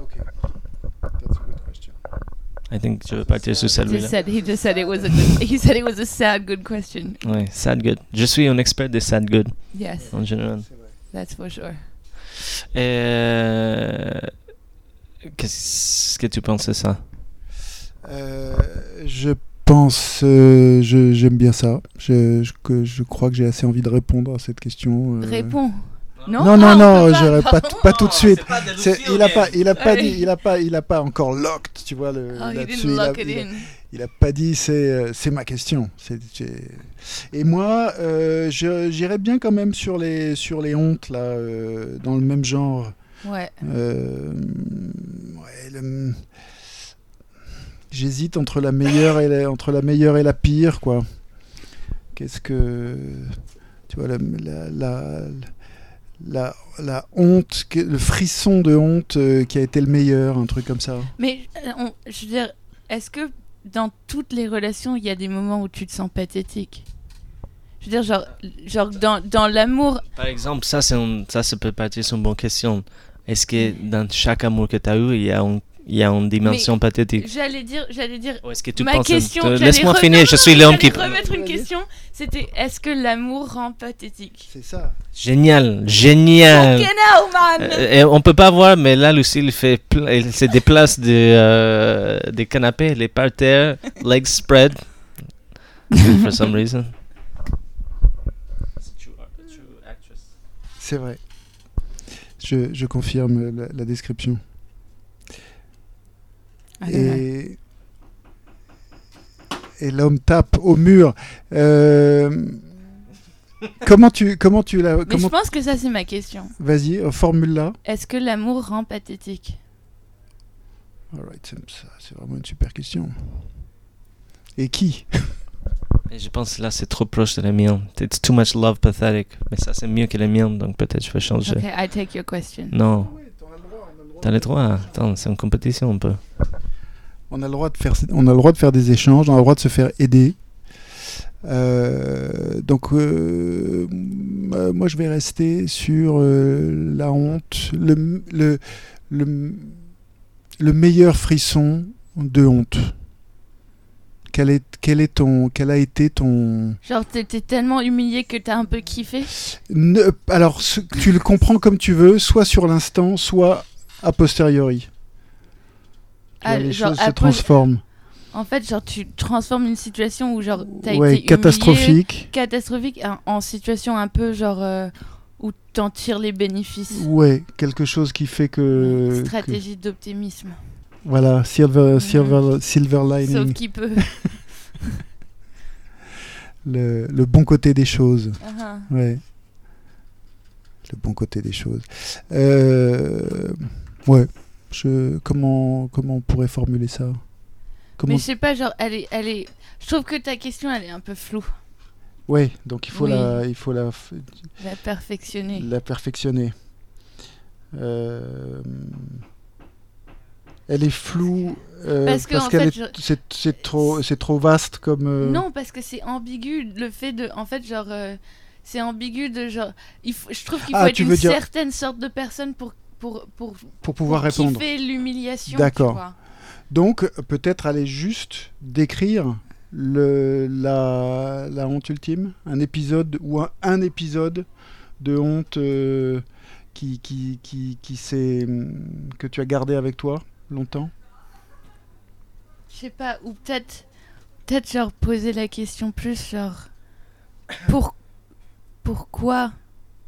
Okay. That's a good question. I think je vais partir sur He celui-là. just said he just said it was a good, he said it was a sad good question. Ouais, sad good. Je suis un expert des sad good Yes, en général. that's for sure. Euh, Qu'est-ce que tu penses de ça? Euh, je pense, euh, je- j'aime bien ça. Je, je, que- je crois que j'ai assez envie de répondre à cette question. euh. Réponds. Non, Non, non, on non, j'aurais pas, pas tout de suite. il a pas, il a pas dit, il a pas, il a pas encore locked, tu vois le. Oh, là-dessus, il a- lock it il a- in. Il a pas dit c'est euh, c'est ma question. C'est- Et moi, euh, j'irais bien quand même sur les sur les hontes là, euh, dans le même genre. Ouais. Euh, ouais, le- J'hésite entre la meilleure et la, entre la meilleure et la pire quoi. Qu'est-ce que tu vois la la, la, la, la honte, le frisson de honte euh, qui a été le meilleur, un truc comme ça. Mais euh, on- je veux dire, est-ce que dans toutes les relations, il y a des moments où tu te sens pathétique? Je veux dire, genre, genre dans, dans l'amour, Par exemple, ça, c'est ça, ça peut partir sur une bonne question. Est-ce que dans chaque amour que tu as eu, il y a, un- il y a une dimension pathétique j'allais dire, j'allais dire. Ou est-ce que tu Ma penses... question, Laisse-moi finir, non, je suis l'homme qui... remettre une question. C'était est-ce que l'amour rend pathétique? C'est ça. Génial, génial Fucking hell, man Euh, et on peut pas voir, mais là, Lucille fait, elle se déplace de, euh, des canapés, elle est par terre, legs spread, for some reason. C'est vrai. Je, je confirme la, la description. Ah. Et, et l'homme tape au mur. Euh, comment tu comment tu la Mais comment je pense que ça, c'est ma question. vas-y euh, formule-la. Est-ce que l'amour rend pathétique? Alright, c'est ça, c'est vraiment une super question. Et qui? Et je pense que là, c'est trop proche de la mienne. It's too much love pathetic. Mais ça, c'est mieux que la mienne, donc peut-être je vais changer. Ok, I take your question. Non. T'as le droit. Attends, c'est une compétition un peu. On a le droit de faire, on a le droit de faire des échanges, on a le droit de se faire aider. Euh, donc, euh, euh, moi, je vais rester sur euh, la honte, le, le, le, le meilleur frisson de honte. Quel est, quel est ton, quel a été ton Genre, t'étais tellement humilié que t'as un peu kiffé? Ne- alors, ce- tu le comprends comme tu veux, soit sur l'instant, soit a posteriori. Vois, Ah, les genre, choses se transforment. En fait, genre, tu transformes une situation où, genre, t'as Ouais, été humilié, catastrophique. catastrophique en, en situation un peu, genre, euh, où t'en tires les bénéfices. Ouais, quelque chose qui fait que. que- Stratégie d'optimisme. voilà, silver, silver, silver Sauf lining, qu'il peut. *laughs* le, le bon côté des choses. Ah, Ouais. Le bon côté des choses. Euh, ouais. Je, comment, comment on pourrait formuler ça? Comment Mais je sais pas, genre, elle est, elle est. Je trouve que ta question, elle est un peu floue. Ouais, donc il faut Oui. la, il faut la, La perfectionner. la perfectionner. Euh, elle est floue euh, Parce que, est, je- c'est, c'est trop, c'est trop vaste comme. euh, Non, parce que c'est ambigu le fait de. En fait, genre. euh, c'est ambigu de genre. Il faut, je trouve qu'il faut Ah, être une dire- certaine sorte de personne pour. Pour, pour, pour pouvoir pour répondre. kiffer l'humiliation. D'accord. Donc, peut-être aller juste décrire le, la, la honte ultime, un épisode ou un, un épisode de honte euh, qui, qui, qui, qui hum, que tu as gardé avec toi longtemps? Je sais pas, ou peut-être. Peut-être, genre, poser la question plus, genre. *coughs* Pour, pourquoi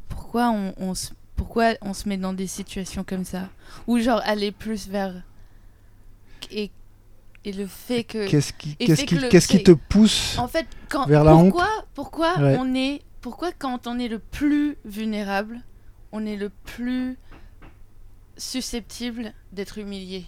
Pourquoi on, on se. Pourquoi on se met dans des situations comme ça? Ou genre aller plus vers. Et, et le fait que. Qu'est-ce qui, le- te pousse En fait, quand, Vers la honte? pourquoi, pourquoi Ouais. on est, pourquoi quand on est le plus vulnérable, on est le plus susceptible d'être humilié?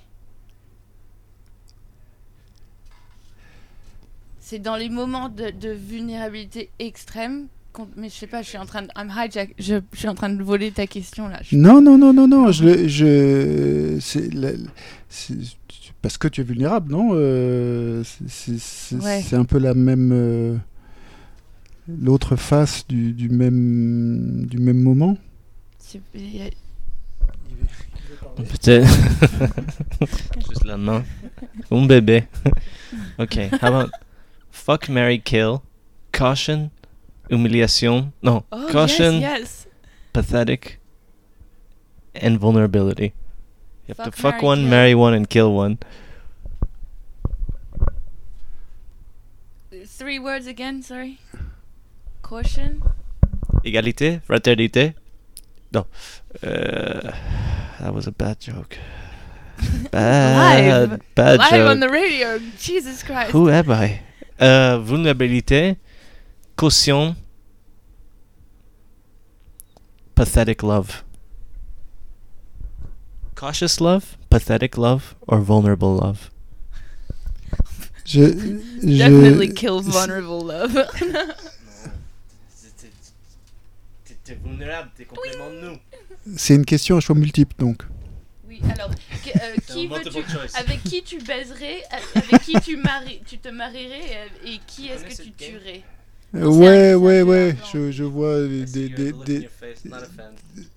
C'est dans les moments de, de vulnérabilité extrême. Mais je sais pas, je suis en train de, I'm hijack, je, je suis en train de voler ta question là. Je- Non, non, non, non, non. Je, le- je, c'est, la- c'est parce que tu es vulnérable, non Euh, c'est, c'est- c'est- Ouais. c'est un peu la même, euh, l'autre face du, du même, du même moment. *laughs* Peut-être. Juste la main. Un bébé. *laughs* ok, how about fuck, Mary kill, caution, humiliation, no, Oh, caution, yes, yes. pathetic, and vulnerability. You have to Fuck, fuck marry, one, kill. marry one, and kill one. Three words again, sorry. Caution. Égalité, fraternité. No. Uh, that was a bad joke. *laughs* Bad, Live. bad Live joke. on the radio. Jesus Christ. Who am I? Euh, vulnérabilité, caution, pathetic love. Cautious love, pathetic love, or vulnerable love? Je, Definitely je, kill vulnerable love. T'es vulnérable, t'es complètement nous. c'est une question à choix multiple, donc. oui, alors, que- euh, *laughs* qui veux-tu, avec qui tu baiserais, avec qui tu, maries, tu te marierais et, et qui est-ce que tu tuerais? Euh, ouais, ouais, ouais. Je, je vois des. des, des-.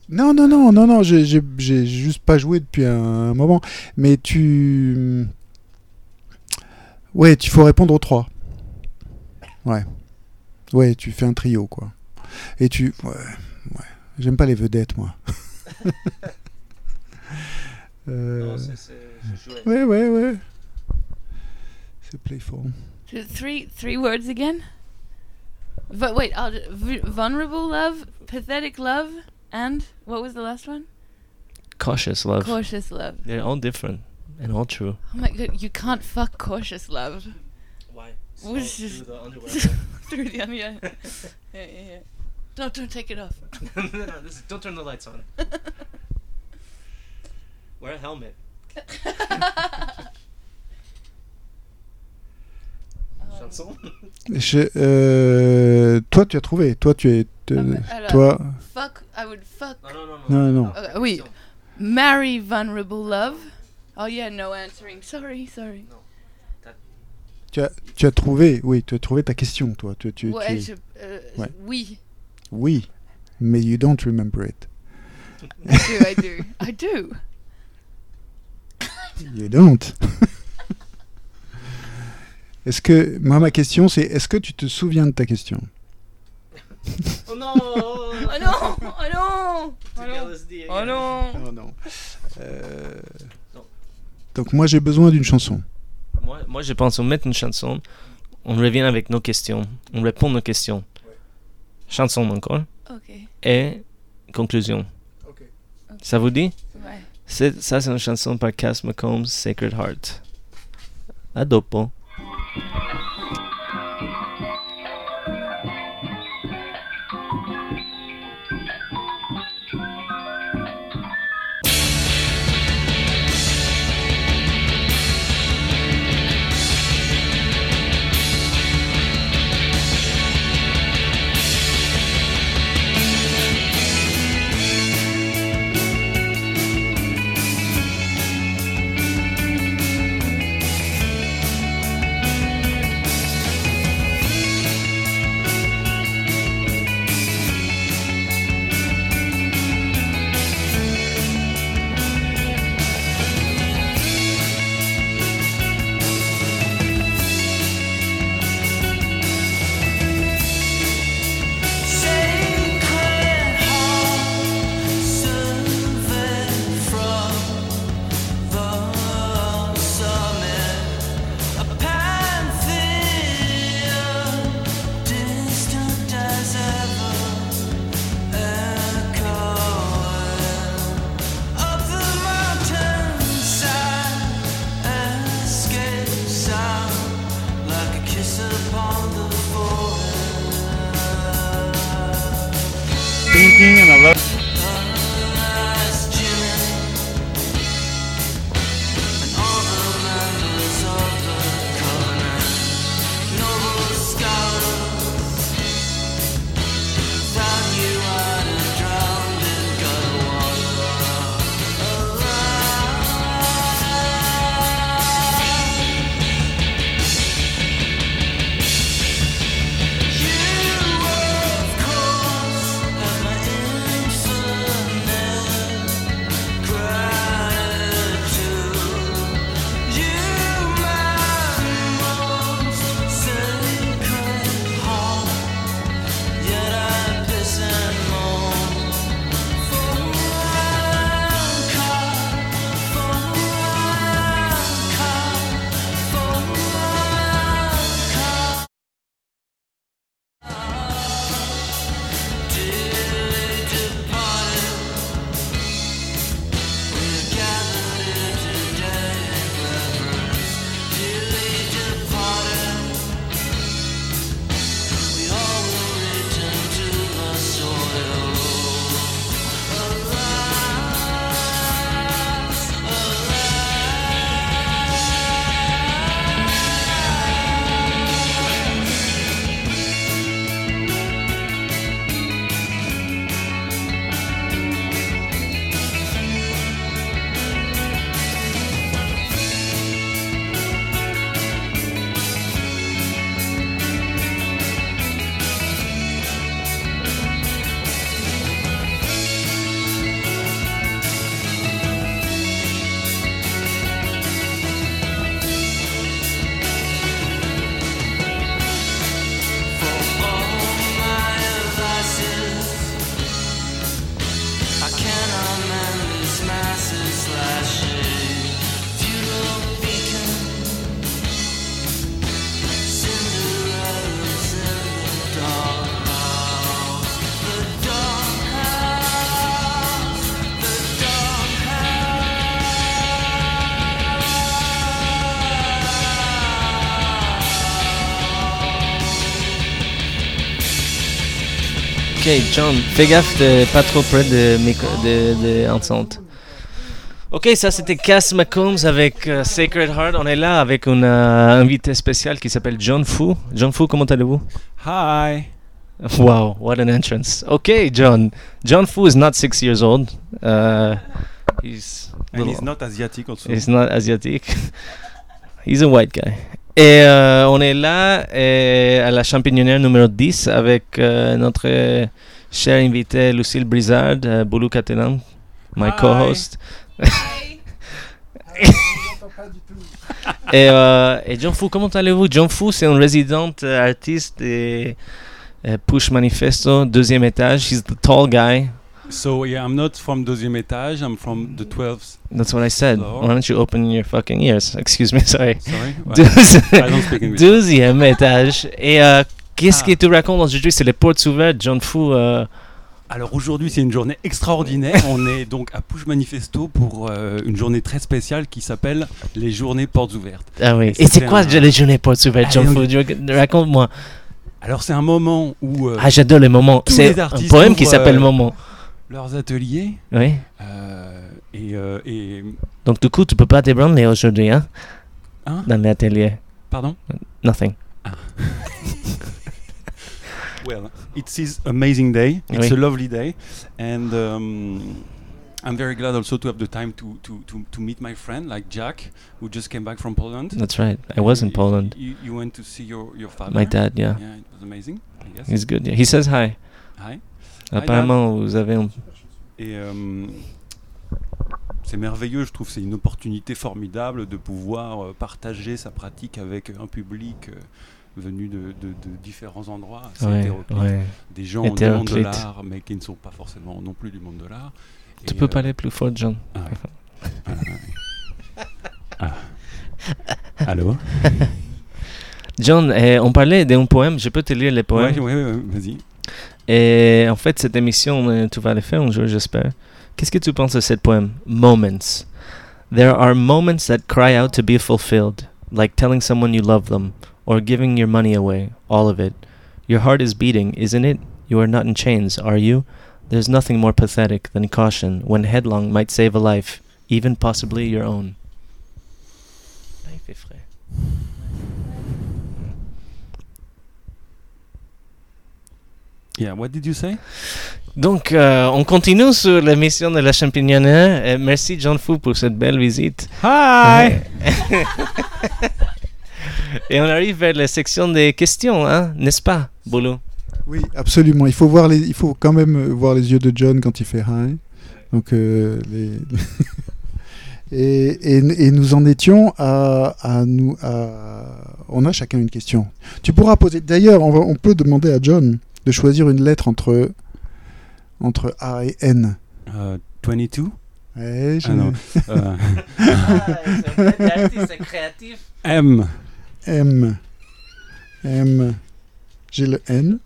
Non, non, non, non, non. J'ai j'ai- j'ai juste pas joué depuis un moment. Mais tu. Ouais, tu faut répondre aux trois. Ouais. Ouais, tu fais un trio, quoi. Et tu. Ouais, ouais. J'aime pas les vedettes, moi. *laughs* Euh, Non, c'est-. Ouais, ouais, ouais. C'est playful. Th- Three three words again? But wait, I'll, ju- vu- vulnerable love, pathetic love, and what was the last one? Cautious love. Cautious love. They're all different and all true. Oh my god, you can't fuck cautious love Why? So, Which is- through the underwear. *laughs* through the yeah. *laughs* yeah, yeah, yeah. Don't don't take it off. *laughs* no, no, this is, don't turn the lights on. Wear a helmet. Chanson Je- euh, toi, tu as trouvé. Toi, tu es. te- Ah, mais alors- toi. Fuck, I would fuck. Non, non, non. Non, non. Oui, marry vulnerable love. Oh yeah, no answering. Sorry, sorry. Tu as, tu as trouvé. Oui, tu as trouvé ta question, toi. Tu, tu, tu Ouais, es- je, euh, Ouais. Oui, Oui, mais you don't remember it. I *laughs* do, I do, I do. You don't. *laughs* Est-ce que moi ma question c'est est-ce que tu te souviens de ta question? Oh non Oh non, oh non, oh non, oh non. Oh non. Euh. Donc moi j'ai besoin d'une chanson. Moi, moi, je pense qu'on met une chanson, on revient avec nos questions, on répond à nos questions. Chanson encore. Ok, Et conclusion. Ça vous dit? Ouais. Ça, c'est une chanson par Cass McCombs, Sacred Heart. A dopo. Thank you. John, fais gaffe de pas trop près de de, de enceinte. Ok, ça c'était Cass McCombs avec euh, Sacred Heart. On est là avec un euh, invité spécial qui s'appelle John Fu. John Fu, comment allez-vous? Hi. Wow, what an entrance. Okay, John. John Fu is not six years old. Uh, he's And he's not Asiatic also. He's not asiatic. *laughs* He's a white guy. Et euh, on est là euh, à la champignonnière numéro 10 avec euh, notre euh, cher invité Lucille Brizard, euh, Boulou Catalan, my co-host. *laughs* et, euh, et John Fu, comment allez-vous? John Fu, c'est un résident artiste et Push Manifesto, deuxième étage. He's the tall guy. So yeah, I'm not from deuxième étage. I'm from the 12th. That's what I said. Hello. Why don't you open your fucking ears? *laughs* Excuse me, sorry. Sorry? *laughs* Ouais. Deuxième étage. Et euh, qu'est-ce Ah. que tu racontes aujourd'hui? C'est les portes ouvertes, John Fu. euh, Alors aujourd'hui, c'est une journée extraordinaire. On est donc à Push Manifesto pour euh, une journée très spéciale qui s'appelle les Journées Portes Ouvertes. Ah oui. Et c'est quoi un- les journées portes ouvertes, John Allez, Fu? Tu- Raconte-moi. Alors c'est un moment où euh, Ah, j'adore les moments. C'est un poème qui s'appelle euh, Moment. Leurs ateliers Oui. euh, et, euh, et Donc, du coup, tu peux pas t'ébranler aujourd'hui, hein? Hein? Dans l'atelier. pardon? Nothing. *laughs* Well, it is amazing day. It's Oui. a lovely day, and um, I'm very glad also to have the time to, to, to, to meet my friend like Jack, who just came back from Poland. That's right. I was in Poland. You, you went to see your, your father? My dad, yeah. Yeah, it was amazing. I guess. He's good. yeah. He says hi. Hi. Apparemment, vous avez un... Et euh, c'est merveilleux, je trouve. C'est une opportunité formidable de pouvoir euh, partager sa pratique avec un public euh, venu de, de- de différents endroits, assez Ouais, hétéroclites. ouais. des gens du monde de l'art, mais qui ne sont pas forcément non plus du monde de l'art. Tu Et, peux euh, parler plus fort, John. ah ouais. Ah. Ah. Allô? *laughs* John, eh, on parlait d'un poème. Je peux te lire les poèmes Ouais, ouais, ouais, vas-y. Et en fait, cette émission, euh, tu vas le faire un jour, j'espère. Qu'est-ce que tu penses de ce poème Moments. There are moments that cry out to be fulfilled, like telling someone you love them, or giving your money away, all of it. Your heart is beating, isn't it? You are not in chains, are you? There's nothing more pathetic than caution when headlong might save a life, even possibly your own. Yeah, what did you say? Donc, euh, on continue sur l'émission de la champignonnière. Euh, merci, John Fou, pour cette belle visite. Hi *laughs* Et on arrive vers la section des questions, hein, n'est-ce pas, Boulou Oui, absolument. Il faut, voir les, il faut quand même euh, voir les yeux de John quand il fait hi. Donc, euh, les... *laughs* et, et, et nous en étions à, à nous. À... On a chacun une question. Tu pourras poser. D'ailleurs, on peut demander à John de choisir une lettre entre, entre A et N. Euh, 22 Ouais, je- Ah non. Euh, c'est *laughs* créatif. M. M. M. J'ai le N.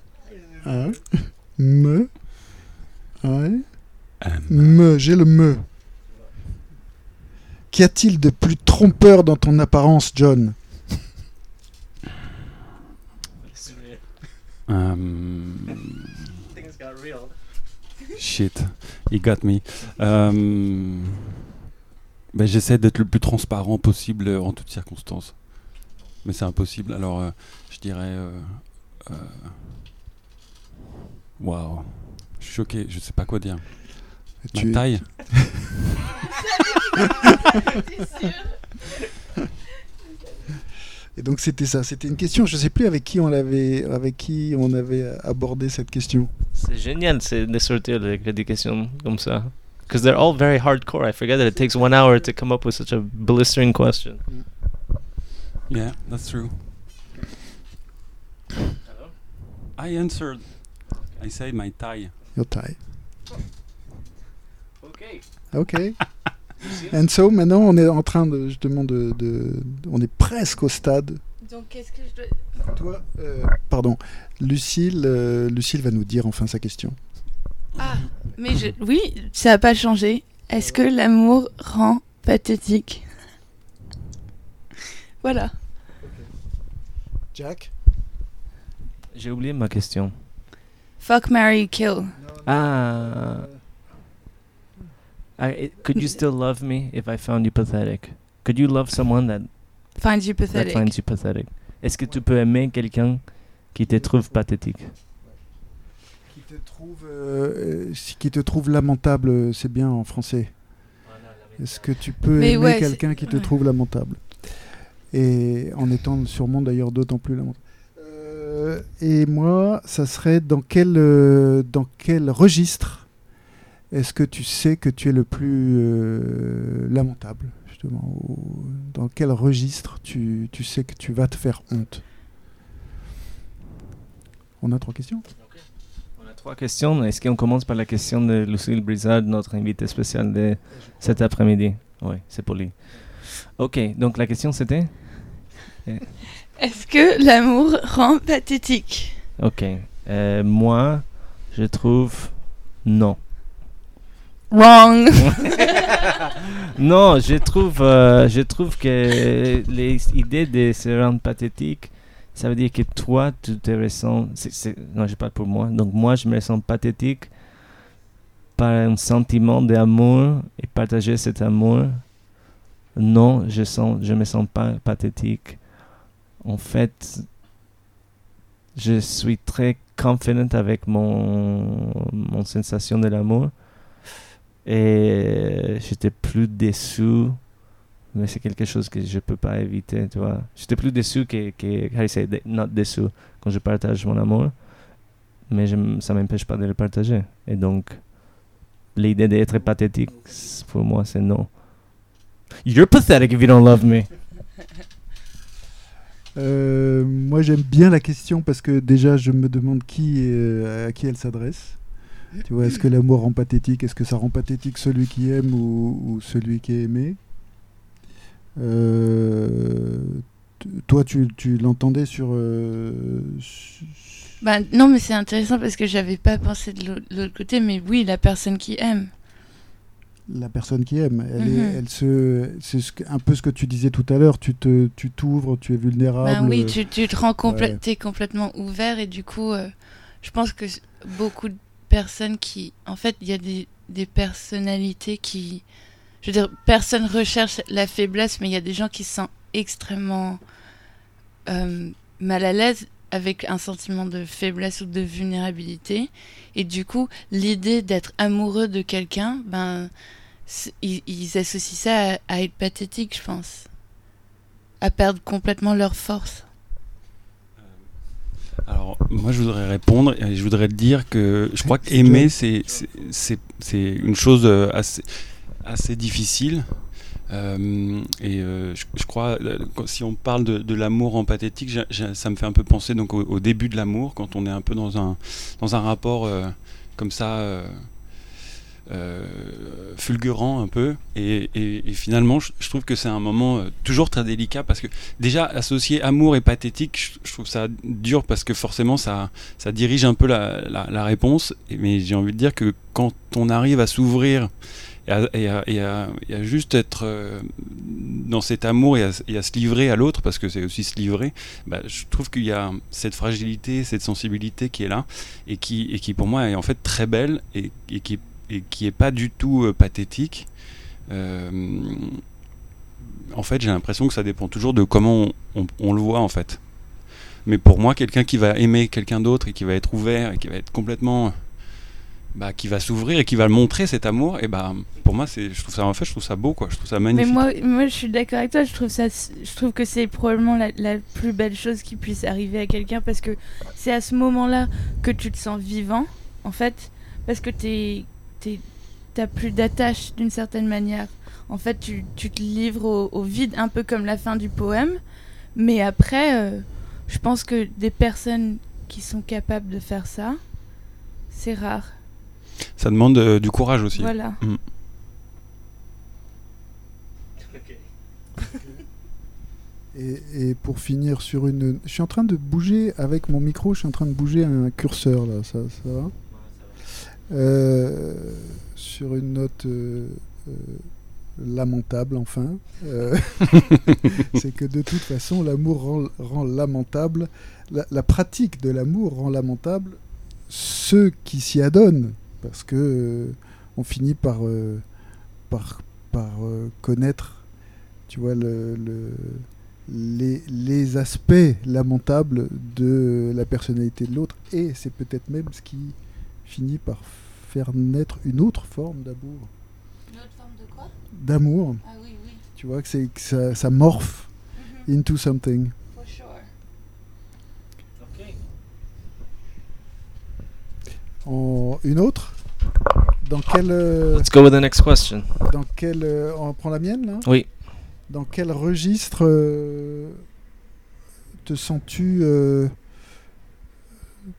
A. M. Ouais. M. Me, j'ai le me. Qu'y a-t-il de plus trompeur dans ton apparence, John? Um, shit, he got me. Um, ben, J'essaie d'être le plus transparent possible euh, en toutes circonstances. Mais c'est impossible. Alors, euh, je dirais. euh, euh, Waouh. Je suis choqué, je sais pas quoi dire. Ma Tu- taille *laughs* Et donc c'était ça, c'était une question. Je sais plus avec qui on l'avait, avec qui on avait abordé cette question. C'est génial c'est de sortir des, questions comme ça. Because they're all very hardcore. I forget that it takes one hour to come up with such a blistering question. Yeah, that's true. I answered. I said my tie. Your tie. Okay. Ok. *laughs* *laughs* And so maintenant on est en train de, justement de, de- on est presque au stade. Donc, qu'est-ce que je dois. Toi, euh, pardon, Lucille, euh, Lucille va nous dire enfin sa question. Ah, mais je... oui, ça n'a pas changé. Est-ce que l'amour rend pathétique? Voilà. Jack? J'ai oublié ma question. Fuck, Mary, Kill. Ah. I, could you still love me if I found you pathetic? Could you love someone that, Find you that pathetic. finds you pathetic? Est-ce que tu peux aimer quelqu'un qui te trouve pathétique? Qui te trouve, euh, qui te trouve lamentable, c'est bien en français. Est-ce que tu peux Mais aimer ouais, quelqu'un qui te ouais. trouve lamentable? Et en étant sûrement d'ailleurs d'autant plus lamentable. Euh, et moi, ça serait dans quel, euh, dans quel registre est-ce que tu sais que tu es le plus euh, lamentable justement ou Dans quel registre tu, tu sais que tu vas te faire honte? On a trois questions? On a trois questions. Est-ce qu'on commence par la question de Lucille Brizard, notre invité spécial de cet après-midi? Oui, c'est pour lui. Ok, donc la question c'était? *laughs* Est-ce que l'amour rend pathétique? Ok. Euh, moi, je trouve non. Wrong. *laughs* Non, je trouve, euh, je trouve que les idées de se rendre pathétique, ça veut dire que toi, tu te ressens. non, je parle pour moi. Donc, moi, je me sens pathétique par un sentiment d'amour et partager cet amour. Non, je sens, je me sens pas pathétique. En fait, je suis très confident avec mon, mon sensation de l'amour. Et j'étais plus déçu, mais c'est quelque chose que je peux pas éviter, tu vois. J'étais plus déçu que, que not déçu quand je partage mon amour, mais je, ça m'empêche pas de le partager. Et donc, l'idée d'être pathétique, pour moi, c'est non. You're pathetic if you don't love me. *laughs* Euh, moi, j'aime bien la question parce que déjà, je me demande qui euh, à qui elle s'adresse. Tu vois, est-ce que l'amour rend pathétique? Est-ce que ça rend pathétique celui qui aime ou, ou celui qui est aimé? Euh, Toi, tu, tu l'entendais sur. euh, Bah, non, mais c'est intéressant parce que j'avais pas pensé de l'au- de l'autre côté, mais oui, la personne qui aime. la personne qui aime. Elle est, Mhm. elle se, c'est un peu ce que tu disais tout à l'heure. Tu te, tu t'ouvres, tu es vulnérable. Bah oui, tu, tu te rends complè- ouais. t'es complètement ouvert et du coup, euh, je pense que beaucoup de personnes qui, en fait, il y a des, personnalités qui, je veux dire, personne recherche la faiblesse, mais il y a des gens qui se sentent extrêmement euh, mal à l'aise avec un sentiment de faiblesse ou de vulnérabilité. Et du coup, l'idée d'être amoureux de quelqu'un, ben, ils associent ça à, à être pathétique, je pense. À perdre complètement leur force. Alors, moi, je voudrais répondre et je voudrais te dire que je crois qu'aimer, c'est une chose euh, assez, assez difficile. Euh, et euh, je, je crois, si on parle de, de l'amour en pathétique, j'ai- j'ai- ça me fait un peu penser donc au, au début de l'amour, quand on est un peu dans un, dans un rapport euh, comme ça. Euh, fulgurant un peu. Et, et- finalement je, trouve que c'est un moment euh, toujours très délicat parce que déjà associer amour et pathétique je, trouve ça dur parce que forcément ça, ça dirige un peu la, réponse. Mais j'ai envie de dire que quand on arrive à s'ouvrir et à, et juste être euh, dans cet amour et à, se livrer à l'autre parce que c'est aussi se livrer bah, je trouve qu'il y a cette fragilité cette sensibilité qui est là et qui, et qui pour moi est en fait très belle et qui et qui est pas du tout euh, pathétique. Euh, en fait, j'ai l'impression que ça dépend toujours de comment on, on- on le voit en fait. Mais pour moi, quelqu'un qui va aimer quelqu'un d'autre et qui va être ouvert et qui va être complètement, bah, qui va s'ouvrir et qui va le montrer cet amour, et bah, pour moi, c'est, je trouve ça en fait, je trouve ça beau quoi. Je trouve ça Mais magnifique. moi, moi, je suis d'accord avec toi. Je trouve ça, je trouve que c'est probablement la, la plus belle chose qui puisse arriver à quelqu'un parce que c'est à ce moment-là que tu te sens vivant, en fait, parce que t'es, t'as plus d'attache d'une certaine manière. En fait, tu, tu te livres au, au vide, un peu comme la fin du poème. Mais après, euh, je pense que des personnes qui sont capables de faire ça, c'est rare. Ça demande euh, du courage aussi. Voilà. *laughs* Et, et pour finir sur une. Je suis en train de bouger avec mon micro, je suis en train de bouger un curseur là, ça, ça va? Sur une note euh, euh, lamentable, enfin. Euh, *laughs* C'est que de toute façon, l'amour rend, lamentable. La, pratique de l'amour rend lamentable ceux qui s'y adonnent, parce que euh, on finit par, euh, par, euh, connaître, tu vois, le- les, les aspects lamentables de la personnalité de l'autre, et c'est peut-être même ce qui finit par faire naître une autre forme d'amour. Une autre forme de quoi? D'amour, Ah oui, oui, tu vois, que, c'est, que ça, ça morphe into something. for sure. En, une autre? Dans quel, euh, Let's go with the next question. dans quel, euh, on prend la mienne là? Oui. Dans quel registre euh, te sens-tu euh,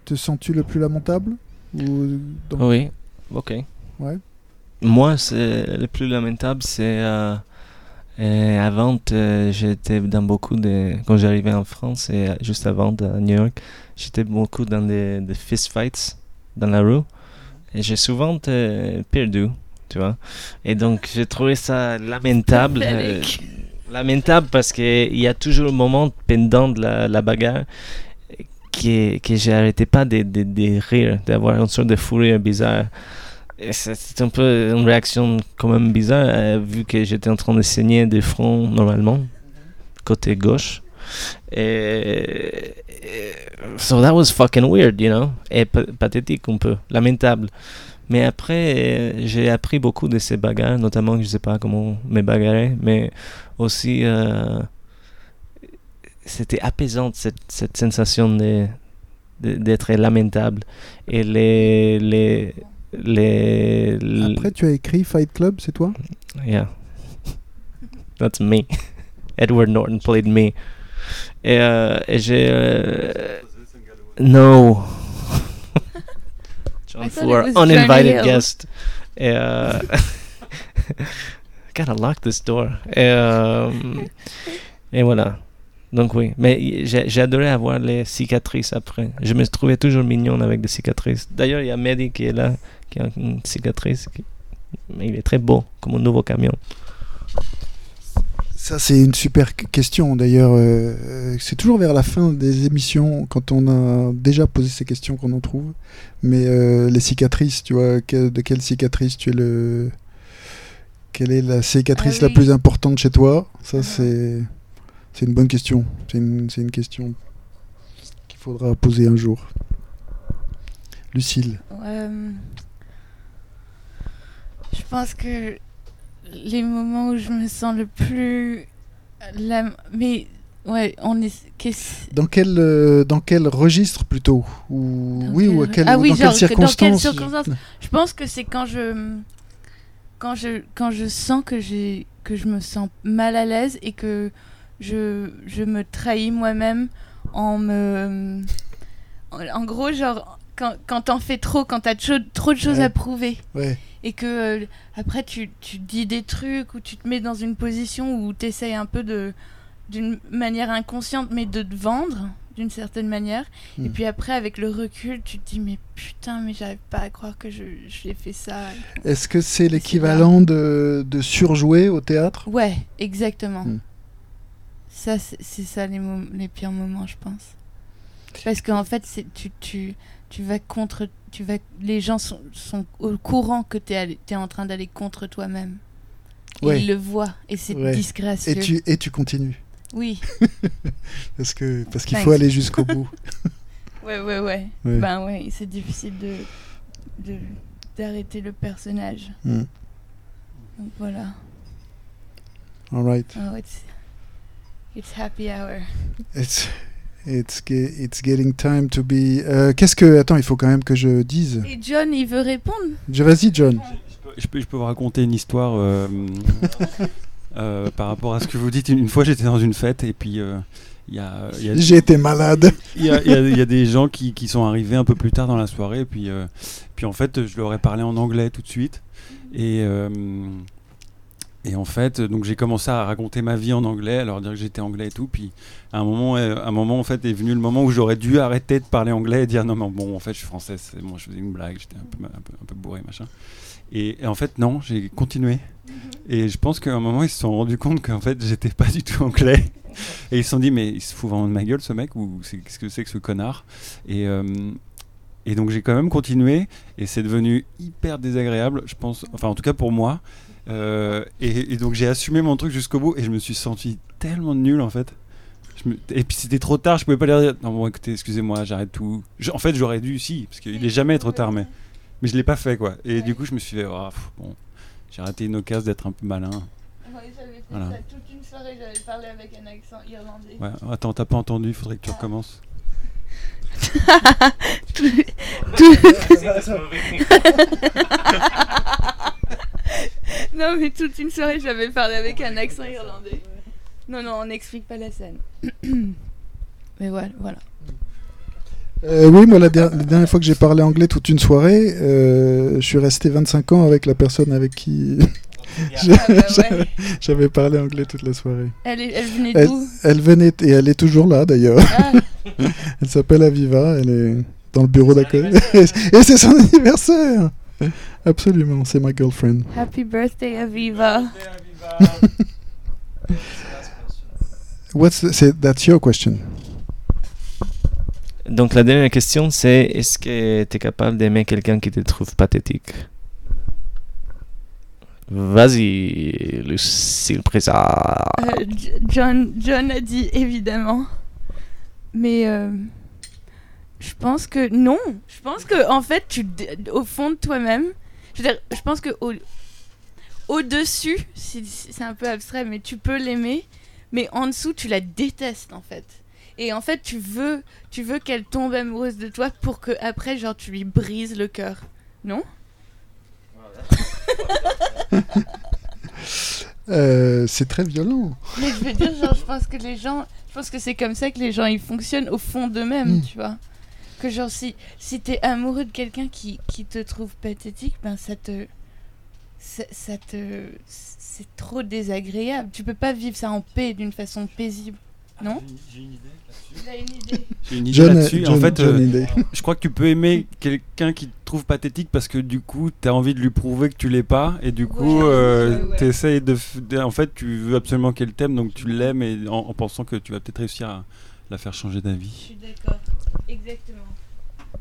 te sens-tu le plus lamentable? Ou dans- Oui, ok. Ouais. Moi, c'est le plus lamentable, c'est euh, euh, avant, euh, j'étais dans beaucoup de. Quand j'arrivais en France et juste avant à New York, j'étais beaucoup dans des, des fist fights dans la rue et j'ai souvent euh, perdu, tu vois. Et donc, j'ai trouvé ça lamentable. euh, lamentable parce qu'il y a toujours un moment pendant de la, la bagarre qui est- que j'arrêtais pas de, de, de rire, d'avoir une sorte de fou rire bizarre. C'est un peu une réaction quand même bizarre, euh, vu que j'étais en train de saigner du front normalement, côté gauche. Et, et- so that was fucking weird, you know, et pa- pathétique un peu, lamentable. Mais après, euh, j'ai appris beaucoup de ces bagarres, notamment que je sais pas comment me bagarrer, mais aussi euh, c'était apaisant cette, cette sensation de de- d'être lamentable et les les les, les- Après, tu as écrit Fight Club, c'est toi? Yeah. That's me. *laughs* Edward Norton played me. Et, euh, et j'ai. euh, no. *laughs* John Johnny uninvited guest. Et. euh, *laughs* gotta lock this door. Et, euh, et voilà. Donc oui, mais j'ai adoré avoir les cicatrices après. Je me trouvais toujours mignon avec des cicatrices. D'ailleurs, il y a Mehdi qui est là, qui a une cicatrice. qui- Mais il est très beau, comme un nouveau camion. Ça, c'est une super question. D'ailleurs, euh, euh, c'est toujours vers la fin des émissions, quand on a déjà posé ces questions, qu'on en trouve. Mais euh, les cicatrices, tu vois, que- de quelle cicatrice tu es le. Quelle est la cicatrice Ah la plus importante chez toi? Ça, Mhm. c'est. C'est une bonne question. C'est une, une question qu'il faudra poser un jour. Lucille. Euh, je pense que les moments où je me sens le plus. la- Mais ouais, on est. Dans quel, euh, dans quel registre plutôt? Ou, Dans Oui, ou à quel- Ah oui, dans genre, quelles que- dans quelles circonstances circonstances Je pense que c'est quand je quand je quand je sens que j'ai que je me sens mal à l'aise et que je je me trahis moi-même en me en, gros genre quand quand t'en fais trop quand t'as trop, trop de choses Ouais. à prouver Ouais. et que euh, après tu, tu dis des trucs ou tu te mets dans une position où tu essayes un peu de d'une manière inconsciente mais de te vendre d'une certaine manière et Hmm. puis après avec le recul tu te dis mais putain mais j'arrive pas à croire que je j'ai fait ça Est-ce que c'est l'équivalent de, de surjouer au théâtre? Ouais exactement Hmm. Ça c'est ça les, pires moments je pense parce qu'en fait tu, tu tu vas contre tu vas les gens sont, sont au courant que tu es, en train d'aller contre toi-même Ouais. ils le voient et c'est Ouais. disgracieux et tu, et tu continues oui *laughs* Parce que parce qu'il faut aller jusqu'au bout. *laughs* ouais ouais ouais Ouais. ben ouais c'est difficile de d'arrêter le personnage Hmm. donc voilà All right. oh it's it's happy hour It's, it's, ge- it's getting time to be. Euh, Qu'est-ce que. Attends, il faut quand même que je dise. et John il veut répondre Je, Vas-y, John. Je peux, je peux vous raconter une histoire euh, *laughs* euh, par rapport à ce que vous dites. Une, une fois, j'étais dans une fête et puis euh, J'ai été malade. il y a- y a- y a des gens qui, qui sont arrivés un peu plus tard dans la soirée. Et puis, euh, puis en fait, je leur ai parlé en anglais tout de suite. Et, euh, et en fait, donc j'ai commencé à raconter ma vie en anglais, à leur dire que j'étais anglais et tout. Puis à un moment, euh, à un moment en fait, est venu le moment où j'aurais dû arrêter de parler anglais et dire non, mais bon, en fait, je suis français, c'est bon, je faisais une blague, j'étais un peu, un, peu, un peu bourré, machin. Et, et en fait, non, j'ai continué. Et je pense qu'à un moment, ils se sont rendus compte qu'en fait, j'étais pas du tout anglais. *laughs* Et ils se sont dit, mais il se fout vraiment de ma gueule, ce mec, ou qu'est-ce que c'est que ce connard? Et, euh, Et donc j'ai quand même continué et c'est devenu hyper désagréable, je pense, enfin en tout cas pour moi. Euh, et, et donc j'ai assumé mon truc jusqu'au bout et je me suis senti tellement nul en fait. Je me- Et puis c'était trop tard, je pouvais pas leur dire non bon écoutez excusez-moi j'arrête tout. Je- En fait j'aurais dû si parce qu'il est jamais trop tard mais mais je l'ai pas fait quoi. Et du coup je me suis fait pff, bon j'ai raté une occasion d'être un peu malin. j'avais fait Voilà. ça toute une soirée, j'avais parlé avec un accent irlandais. Ouais attends t'as pas entendu, il faudrait que tu recommences. *laughs* *laughs* *laughs* Non, mais toute une soirée, j'avais parlé avec un accent irlandais. Non, non, on n'explique pas la scène. *clears throat* mais voilà, voilà. Euh, oui, moi, la, der- la dernière fois que j'ai parlé anglais toute une soirée, euh, je suis resté 25 ans avec la personne avec qui *laughs* Ah bah ouais. j'avais parlé anglais toute la soirée. Elle, est- elle venait Elle, d'où? elle venait, et elle est toujours là d'ailleurs. Ah, *laughs* Elle s'appelle Aviva, elle est dans le bureau d'accueil. et c'est son anniversaire Absolument, c'est ma girlfriend. Happy birthday, Aviva. What's the- c'est- that's your question. Donc la dernière question, c'est est-ce que tu es capable d'aimer quelqu'un qui te trouve pathétique? Vas-y, Lucille Presa. Euh, J- John, John a dit évidemment. Mais euh, je pense que non. Je pense que en fait, tu, au fond de toi-même, je veux dire, je pense que au, au-dessus, si- si- c'est un peu abstrait, mais tu peux l'aimer, mais en dessous, tu la détestes en fait. Et en fait, tu veux, tu veux qu'elle tombe amoureuse de toi pour que après, genre, tu lui brises le cœur. Non? *laughs* Euh, c'est très violent. Mais je veux dire, genre, je pense que les gens, je pense que c'est comme ça que les gens ils fonctionnent au fond d'eux-mêmes, Mm. tu vois. Que genre si si t'es amoureux de quelqu'un qui, qui te trouve pathétique, ben ça te ça, ça te c'est trop désagréable. Tu peux pas vivre ça en paix d'une façon paisible, non J'ai une idée Il a une idée. J'ai une idée là-dessus. En fait, John euh, je crois que tu peux aimer quelqu'un qui te trouve pathétique parce que du coup, tu as envie de lui prouver que tu l'es pas. Et du coup, Ouais, euh, ouais, t'essayes de, En fait, tu veux absolument qu'elle t'aime, donc tu l'aimes et en, en pensant que tu vas peut-être réussir à la faire changer Je d'avis. suis d'accord. Exactement.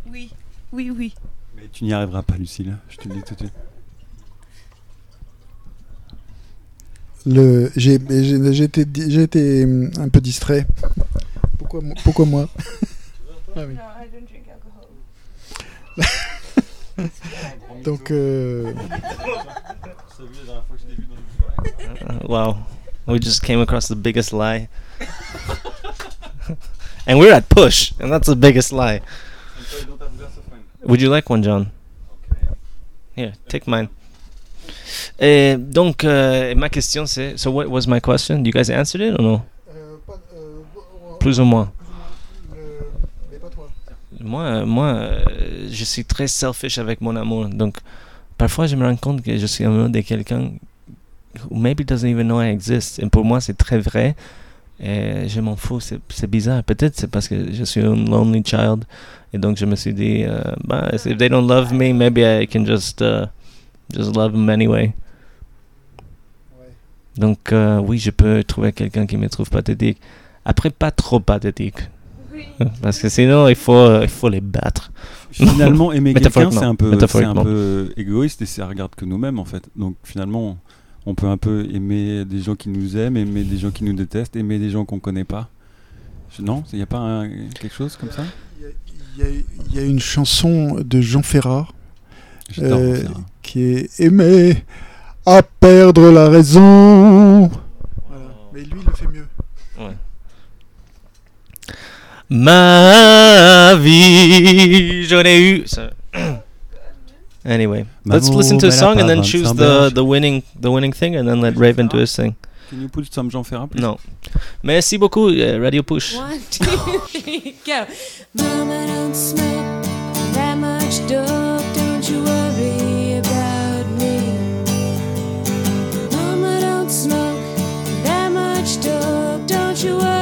Oui. Oui, oui. Mais tu n'y arriveras pas, Lucille. Je te le dis tout de suite. Le, j'ai, j'ai été hum, un peu distrait. Pourquoi, pourquoi moi? *laughs* Ah oui. No, I don't drink alcohol. *laughs* Donc, euh, Uh, wow, we just came across the biggest lie. And we're at push, and that's the biggest lie. Would you like one, John? Here, take mine. Et donc, euh, ma question c'est, so what was my question? You guys answered it or no? Plus ou moins. Moi, euh, moi, euh, je suis très selfish avec mon amour. Donc, parfois, je me rends compte que je suis amoureux de quelqu'un who maybe doesn't even know I exist. Et pour moi, c'est très vrai. Et je m'en fous. C'est bizarre. Peut-être c'est parce que je suis un lonely child. Et donc, je me suis dit, euh, bah, if they don't love me, maybe I can just, uh, just love them anyway. Donc, euh, oui, je peux trouver quelqu'un qui me trouve pathétique. Après, pas trop pathétique. Oui. *laughs* Parce que sinon, il faut, il faut les battre. Finalement, aimer *laughs* quelqu'un, c'est un, peu, c'est un peu égoïste et ça regarde que nous-mêmes, en fait. Donc finalement, on peut un peu aimer des gens qui nous aiment, aimer des gens qui nous détestent, aimer des gens qu'on connaît pas. Je- Non Il n'y a pas un- quelque chose comme ça? Il y, a- il y a une chanson de Jean Ferrat J'adore Euh, qui est Aimer à perdre la raison. Mais lui, il le fait mieux. Ma vie, j'en ai eu. ça- anyway, let's listen to a mais elle a song and then choose the, the winning the winning thing and then let Raven do his thing. Can you put some Jean Ferrat, please Non. Merci beaucoup, euh, Radio Push. One, two, *laughs* three, go. Mama, don't smoke that much dope. Don't you worry about me. Mama, don't smoke that much dope. Don't you worry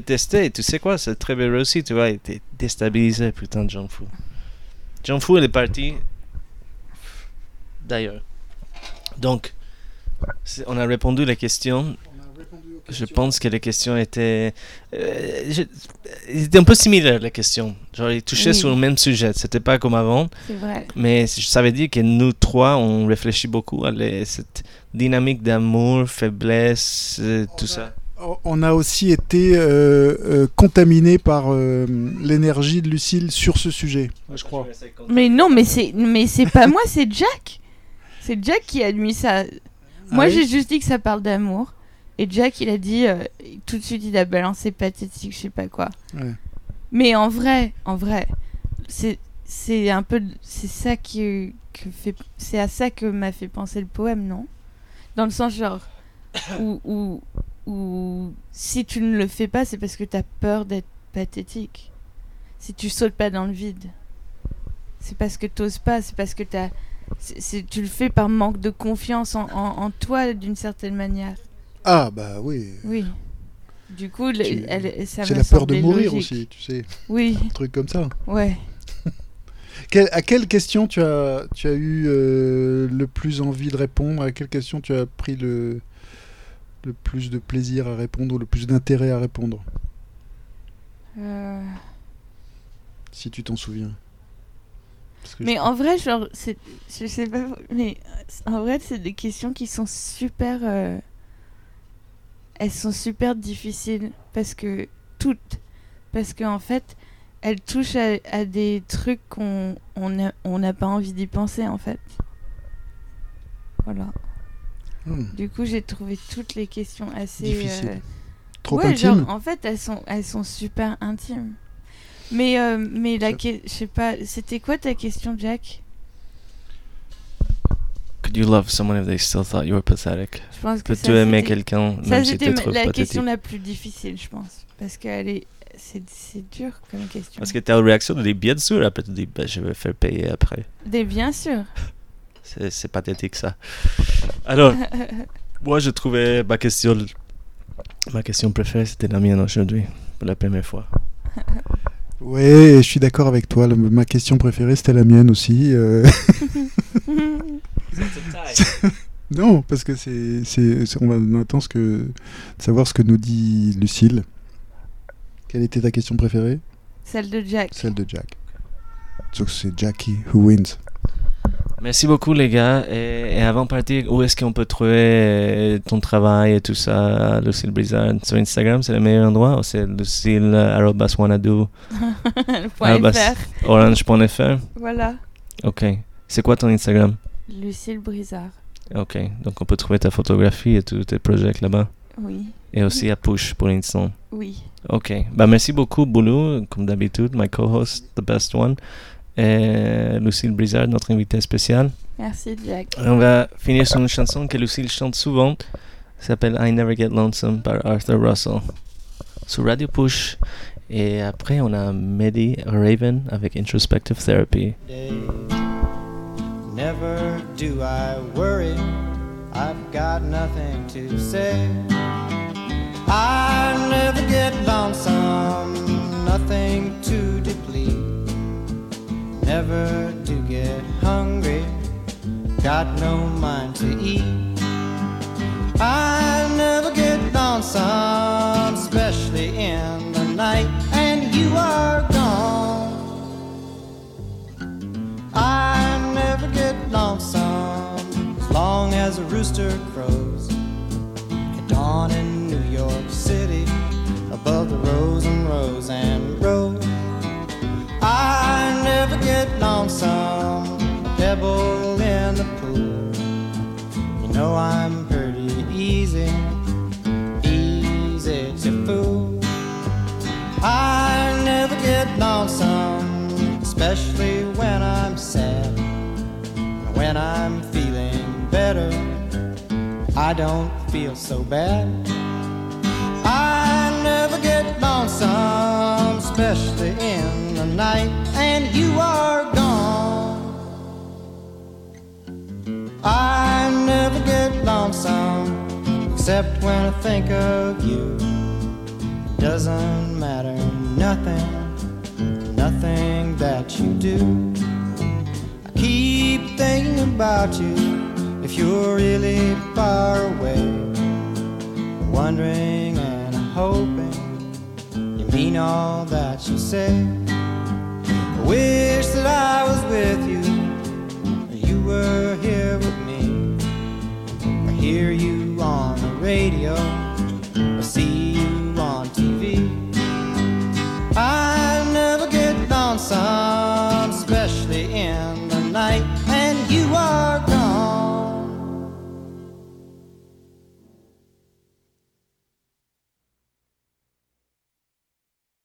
Testé, et tu sais quoi, c'est très bien réussi, tu vois, il était déstabilisé, putain Jean Fou. Jean Fou, il est parti d'ailleurs. Donc, on a répondu à la question. Je pense que les questions étaient. euh, je- ils étaient un peu similaires, les questions. Genre, ils touchaient Oui. sur le même sujet. C'était pas comme avant. Vrai. Mais ça veut dire que nous trois, on réfléchit beaucoup à les- cette dynamique d'amour, faiblesse, euh, tout ça. On a aussi été euh, euh, contaminé par euh, l'énergie de Lucille sur ce sujet, je crois. Mais non, mais c'est mais c'est pas *laughs* moi, c'est Jack. C'est Jack qui a mis ça. Moi, Ah oui j'ai juste dit que ça parle d'amour. Et Jack, il a dit euh, tout de suite, il a balancé pathétique, je sais pas quoi. Ouais. Mais en vrai, en vrai, c'est c'est un peu c'est ça qui que fait c'est à ça que m'a fait penser le poème, non? Dans le sens genre où, où où si tu ne le fais pas, c'est parce que tu as peur d'être pathétique. Si tu sautes pas dans le vide, c'est parce que t'oses pas, c'est parce que t'as tu le fais par manque de confiance en, en, en toi d'une certaine manière. Ah bah oui. Oui. Du coup, Tu- elle, ça C'est la peur de mourir logique. aussi, tu sais, Oui, un truc comme ça. ouais. *laughs* Quelle- à quelle question tu as, tu as eu euh, le plus envie de répondre? À quelle question tu as pris le, le plus de plaisir à répondre ou le plus d'intérêt à répondre Euh, Si tu t'en souviens. Mais je- en vrai, genre, c'est, je sais pas, mais en vrai, c'est des questions qui sont super, euh, elles sont super difficiles parce que toutes, parce qu'en fait, elles touchent à, à des trucs qu'on on n'a on n'a pas envie d'y penser en fait. Voilà. Hmm, Du coup, j'ai trouvé toutes les questions assez Difficiles. euh, trop ouais, intime. genre, en fait, elles sont, elles sont super intimes. Mais, euh, mais la que- je sais pas, c'était quoi ta question, Jack? Could you love someone if they still thought you were pathetic? Je pense que Peux-tu aimer quelqu'un Ça, même si trop la pathétique? question la plus difficile, je pense. Parce qu'elle est. C'est c'est dur comme question. Parce que ta réaction, tu dis bien sûr, après tu dis ben, je vais faire payer après. Des, bien sûr. C'est pathétique ça. Alors, *laughs* moi je trouvais ma question, ma question préférée c'était la mienne aujourd'hui, pour la première fois. *laughs* Ouais, je suis d'accord avec toi. le- ma question préférée, c'était la mienne aussi. euh. *laughs* non, parce que c'est, on attend ce que, de savoir ce que nous dit Lucille. Quelle était ta question préférée? Celle de Jack. Celle de Jack. Donc c'est Jackie who wins. Merci beaucoup les gars. Et, et avant de partir, où est-ce qu'on peut trouver euh, ton travail et tout ça, Lucille Brizard Sur Instagram, c'est le meilleur endroit ou c'est lucille arobase wanadoo, *laughs* Point Ah, bah, FR. orange.fr Voilà. Ok. C'est quoi ton Instagram? Lucille Brizard. Ok. Donc on peut trouver ta photographie et tous tes projets là-bas? Oui. Et aussi à Push pour l'instant? Oui. Ok. Bah merci beaucoup Boulou, comme d'habitude, my co-host, the best one. Et Lucille Brizard, notre invité spécial. Merci, Jack. On va finir sur une chanson que Lucille chante souvent. Ça s'appelle I Never Get Lonesome par Arthur Russell. Sur Radio Push. Et après, on a Mehdi Raven avec Introspective Therapy. day. Never do I worry, I've got nothing to say. I never get lonesome, nothing to deplete. Never do get hungry, got no mind to eat. I never get lonesome, especially in the night, and you are gone. I never get lonesome as long as a rooster crows. At dawn in New York City, above the rows and rows and get lonesome, a pebble in the pool. You know I'm pretty easy, easy to fool. I never get lonesome, especially when I'm sad. When I'm feeling better, I don't feel so bad. I never get lonesome, especially in the night, and you are gone. I never get lonesome, except when I think of you. Doesn't matter, nothing, nothing that you do. I keep thinking about you if you're really far away. Wondering hoping you mean all that you say. I wish that I was with you, and you were here with me. I hear you on the radio, I see you on TV. I never get lonesome, especially in the night, and you are.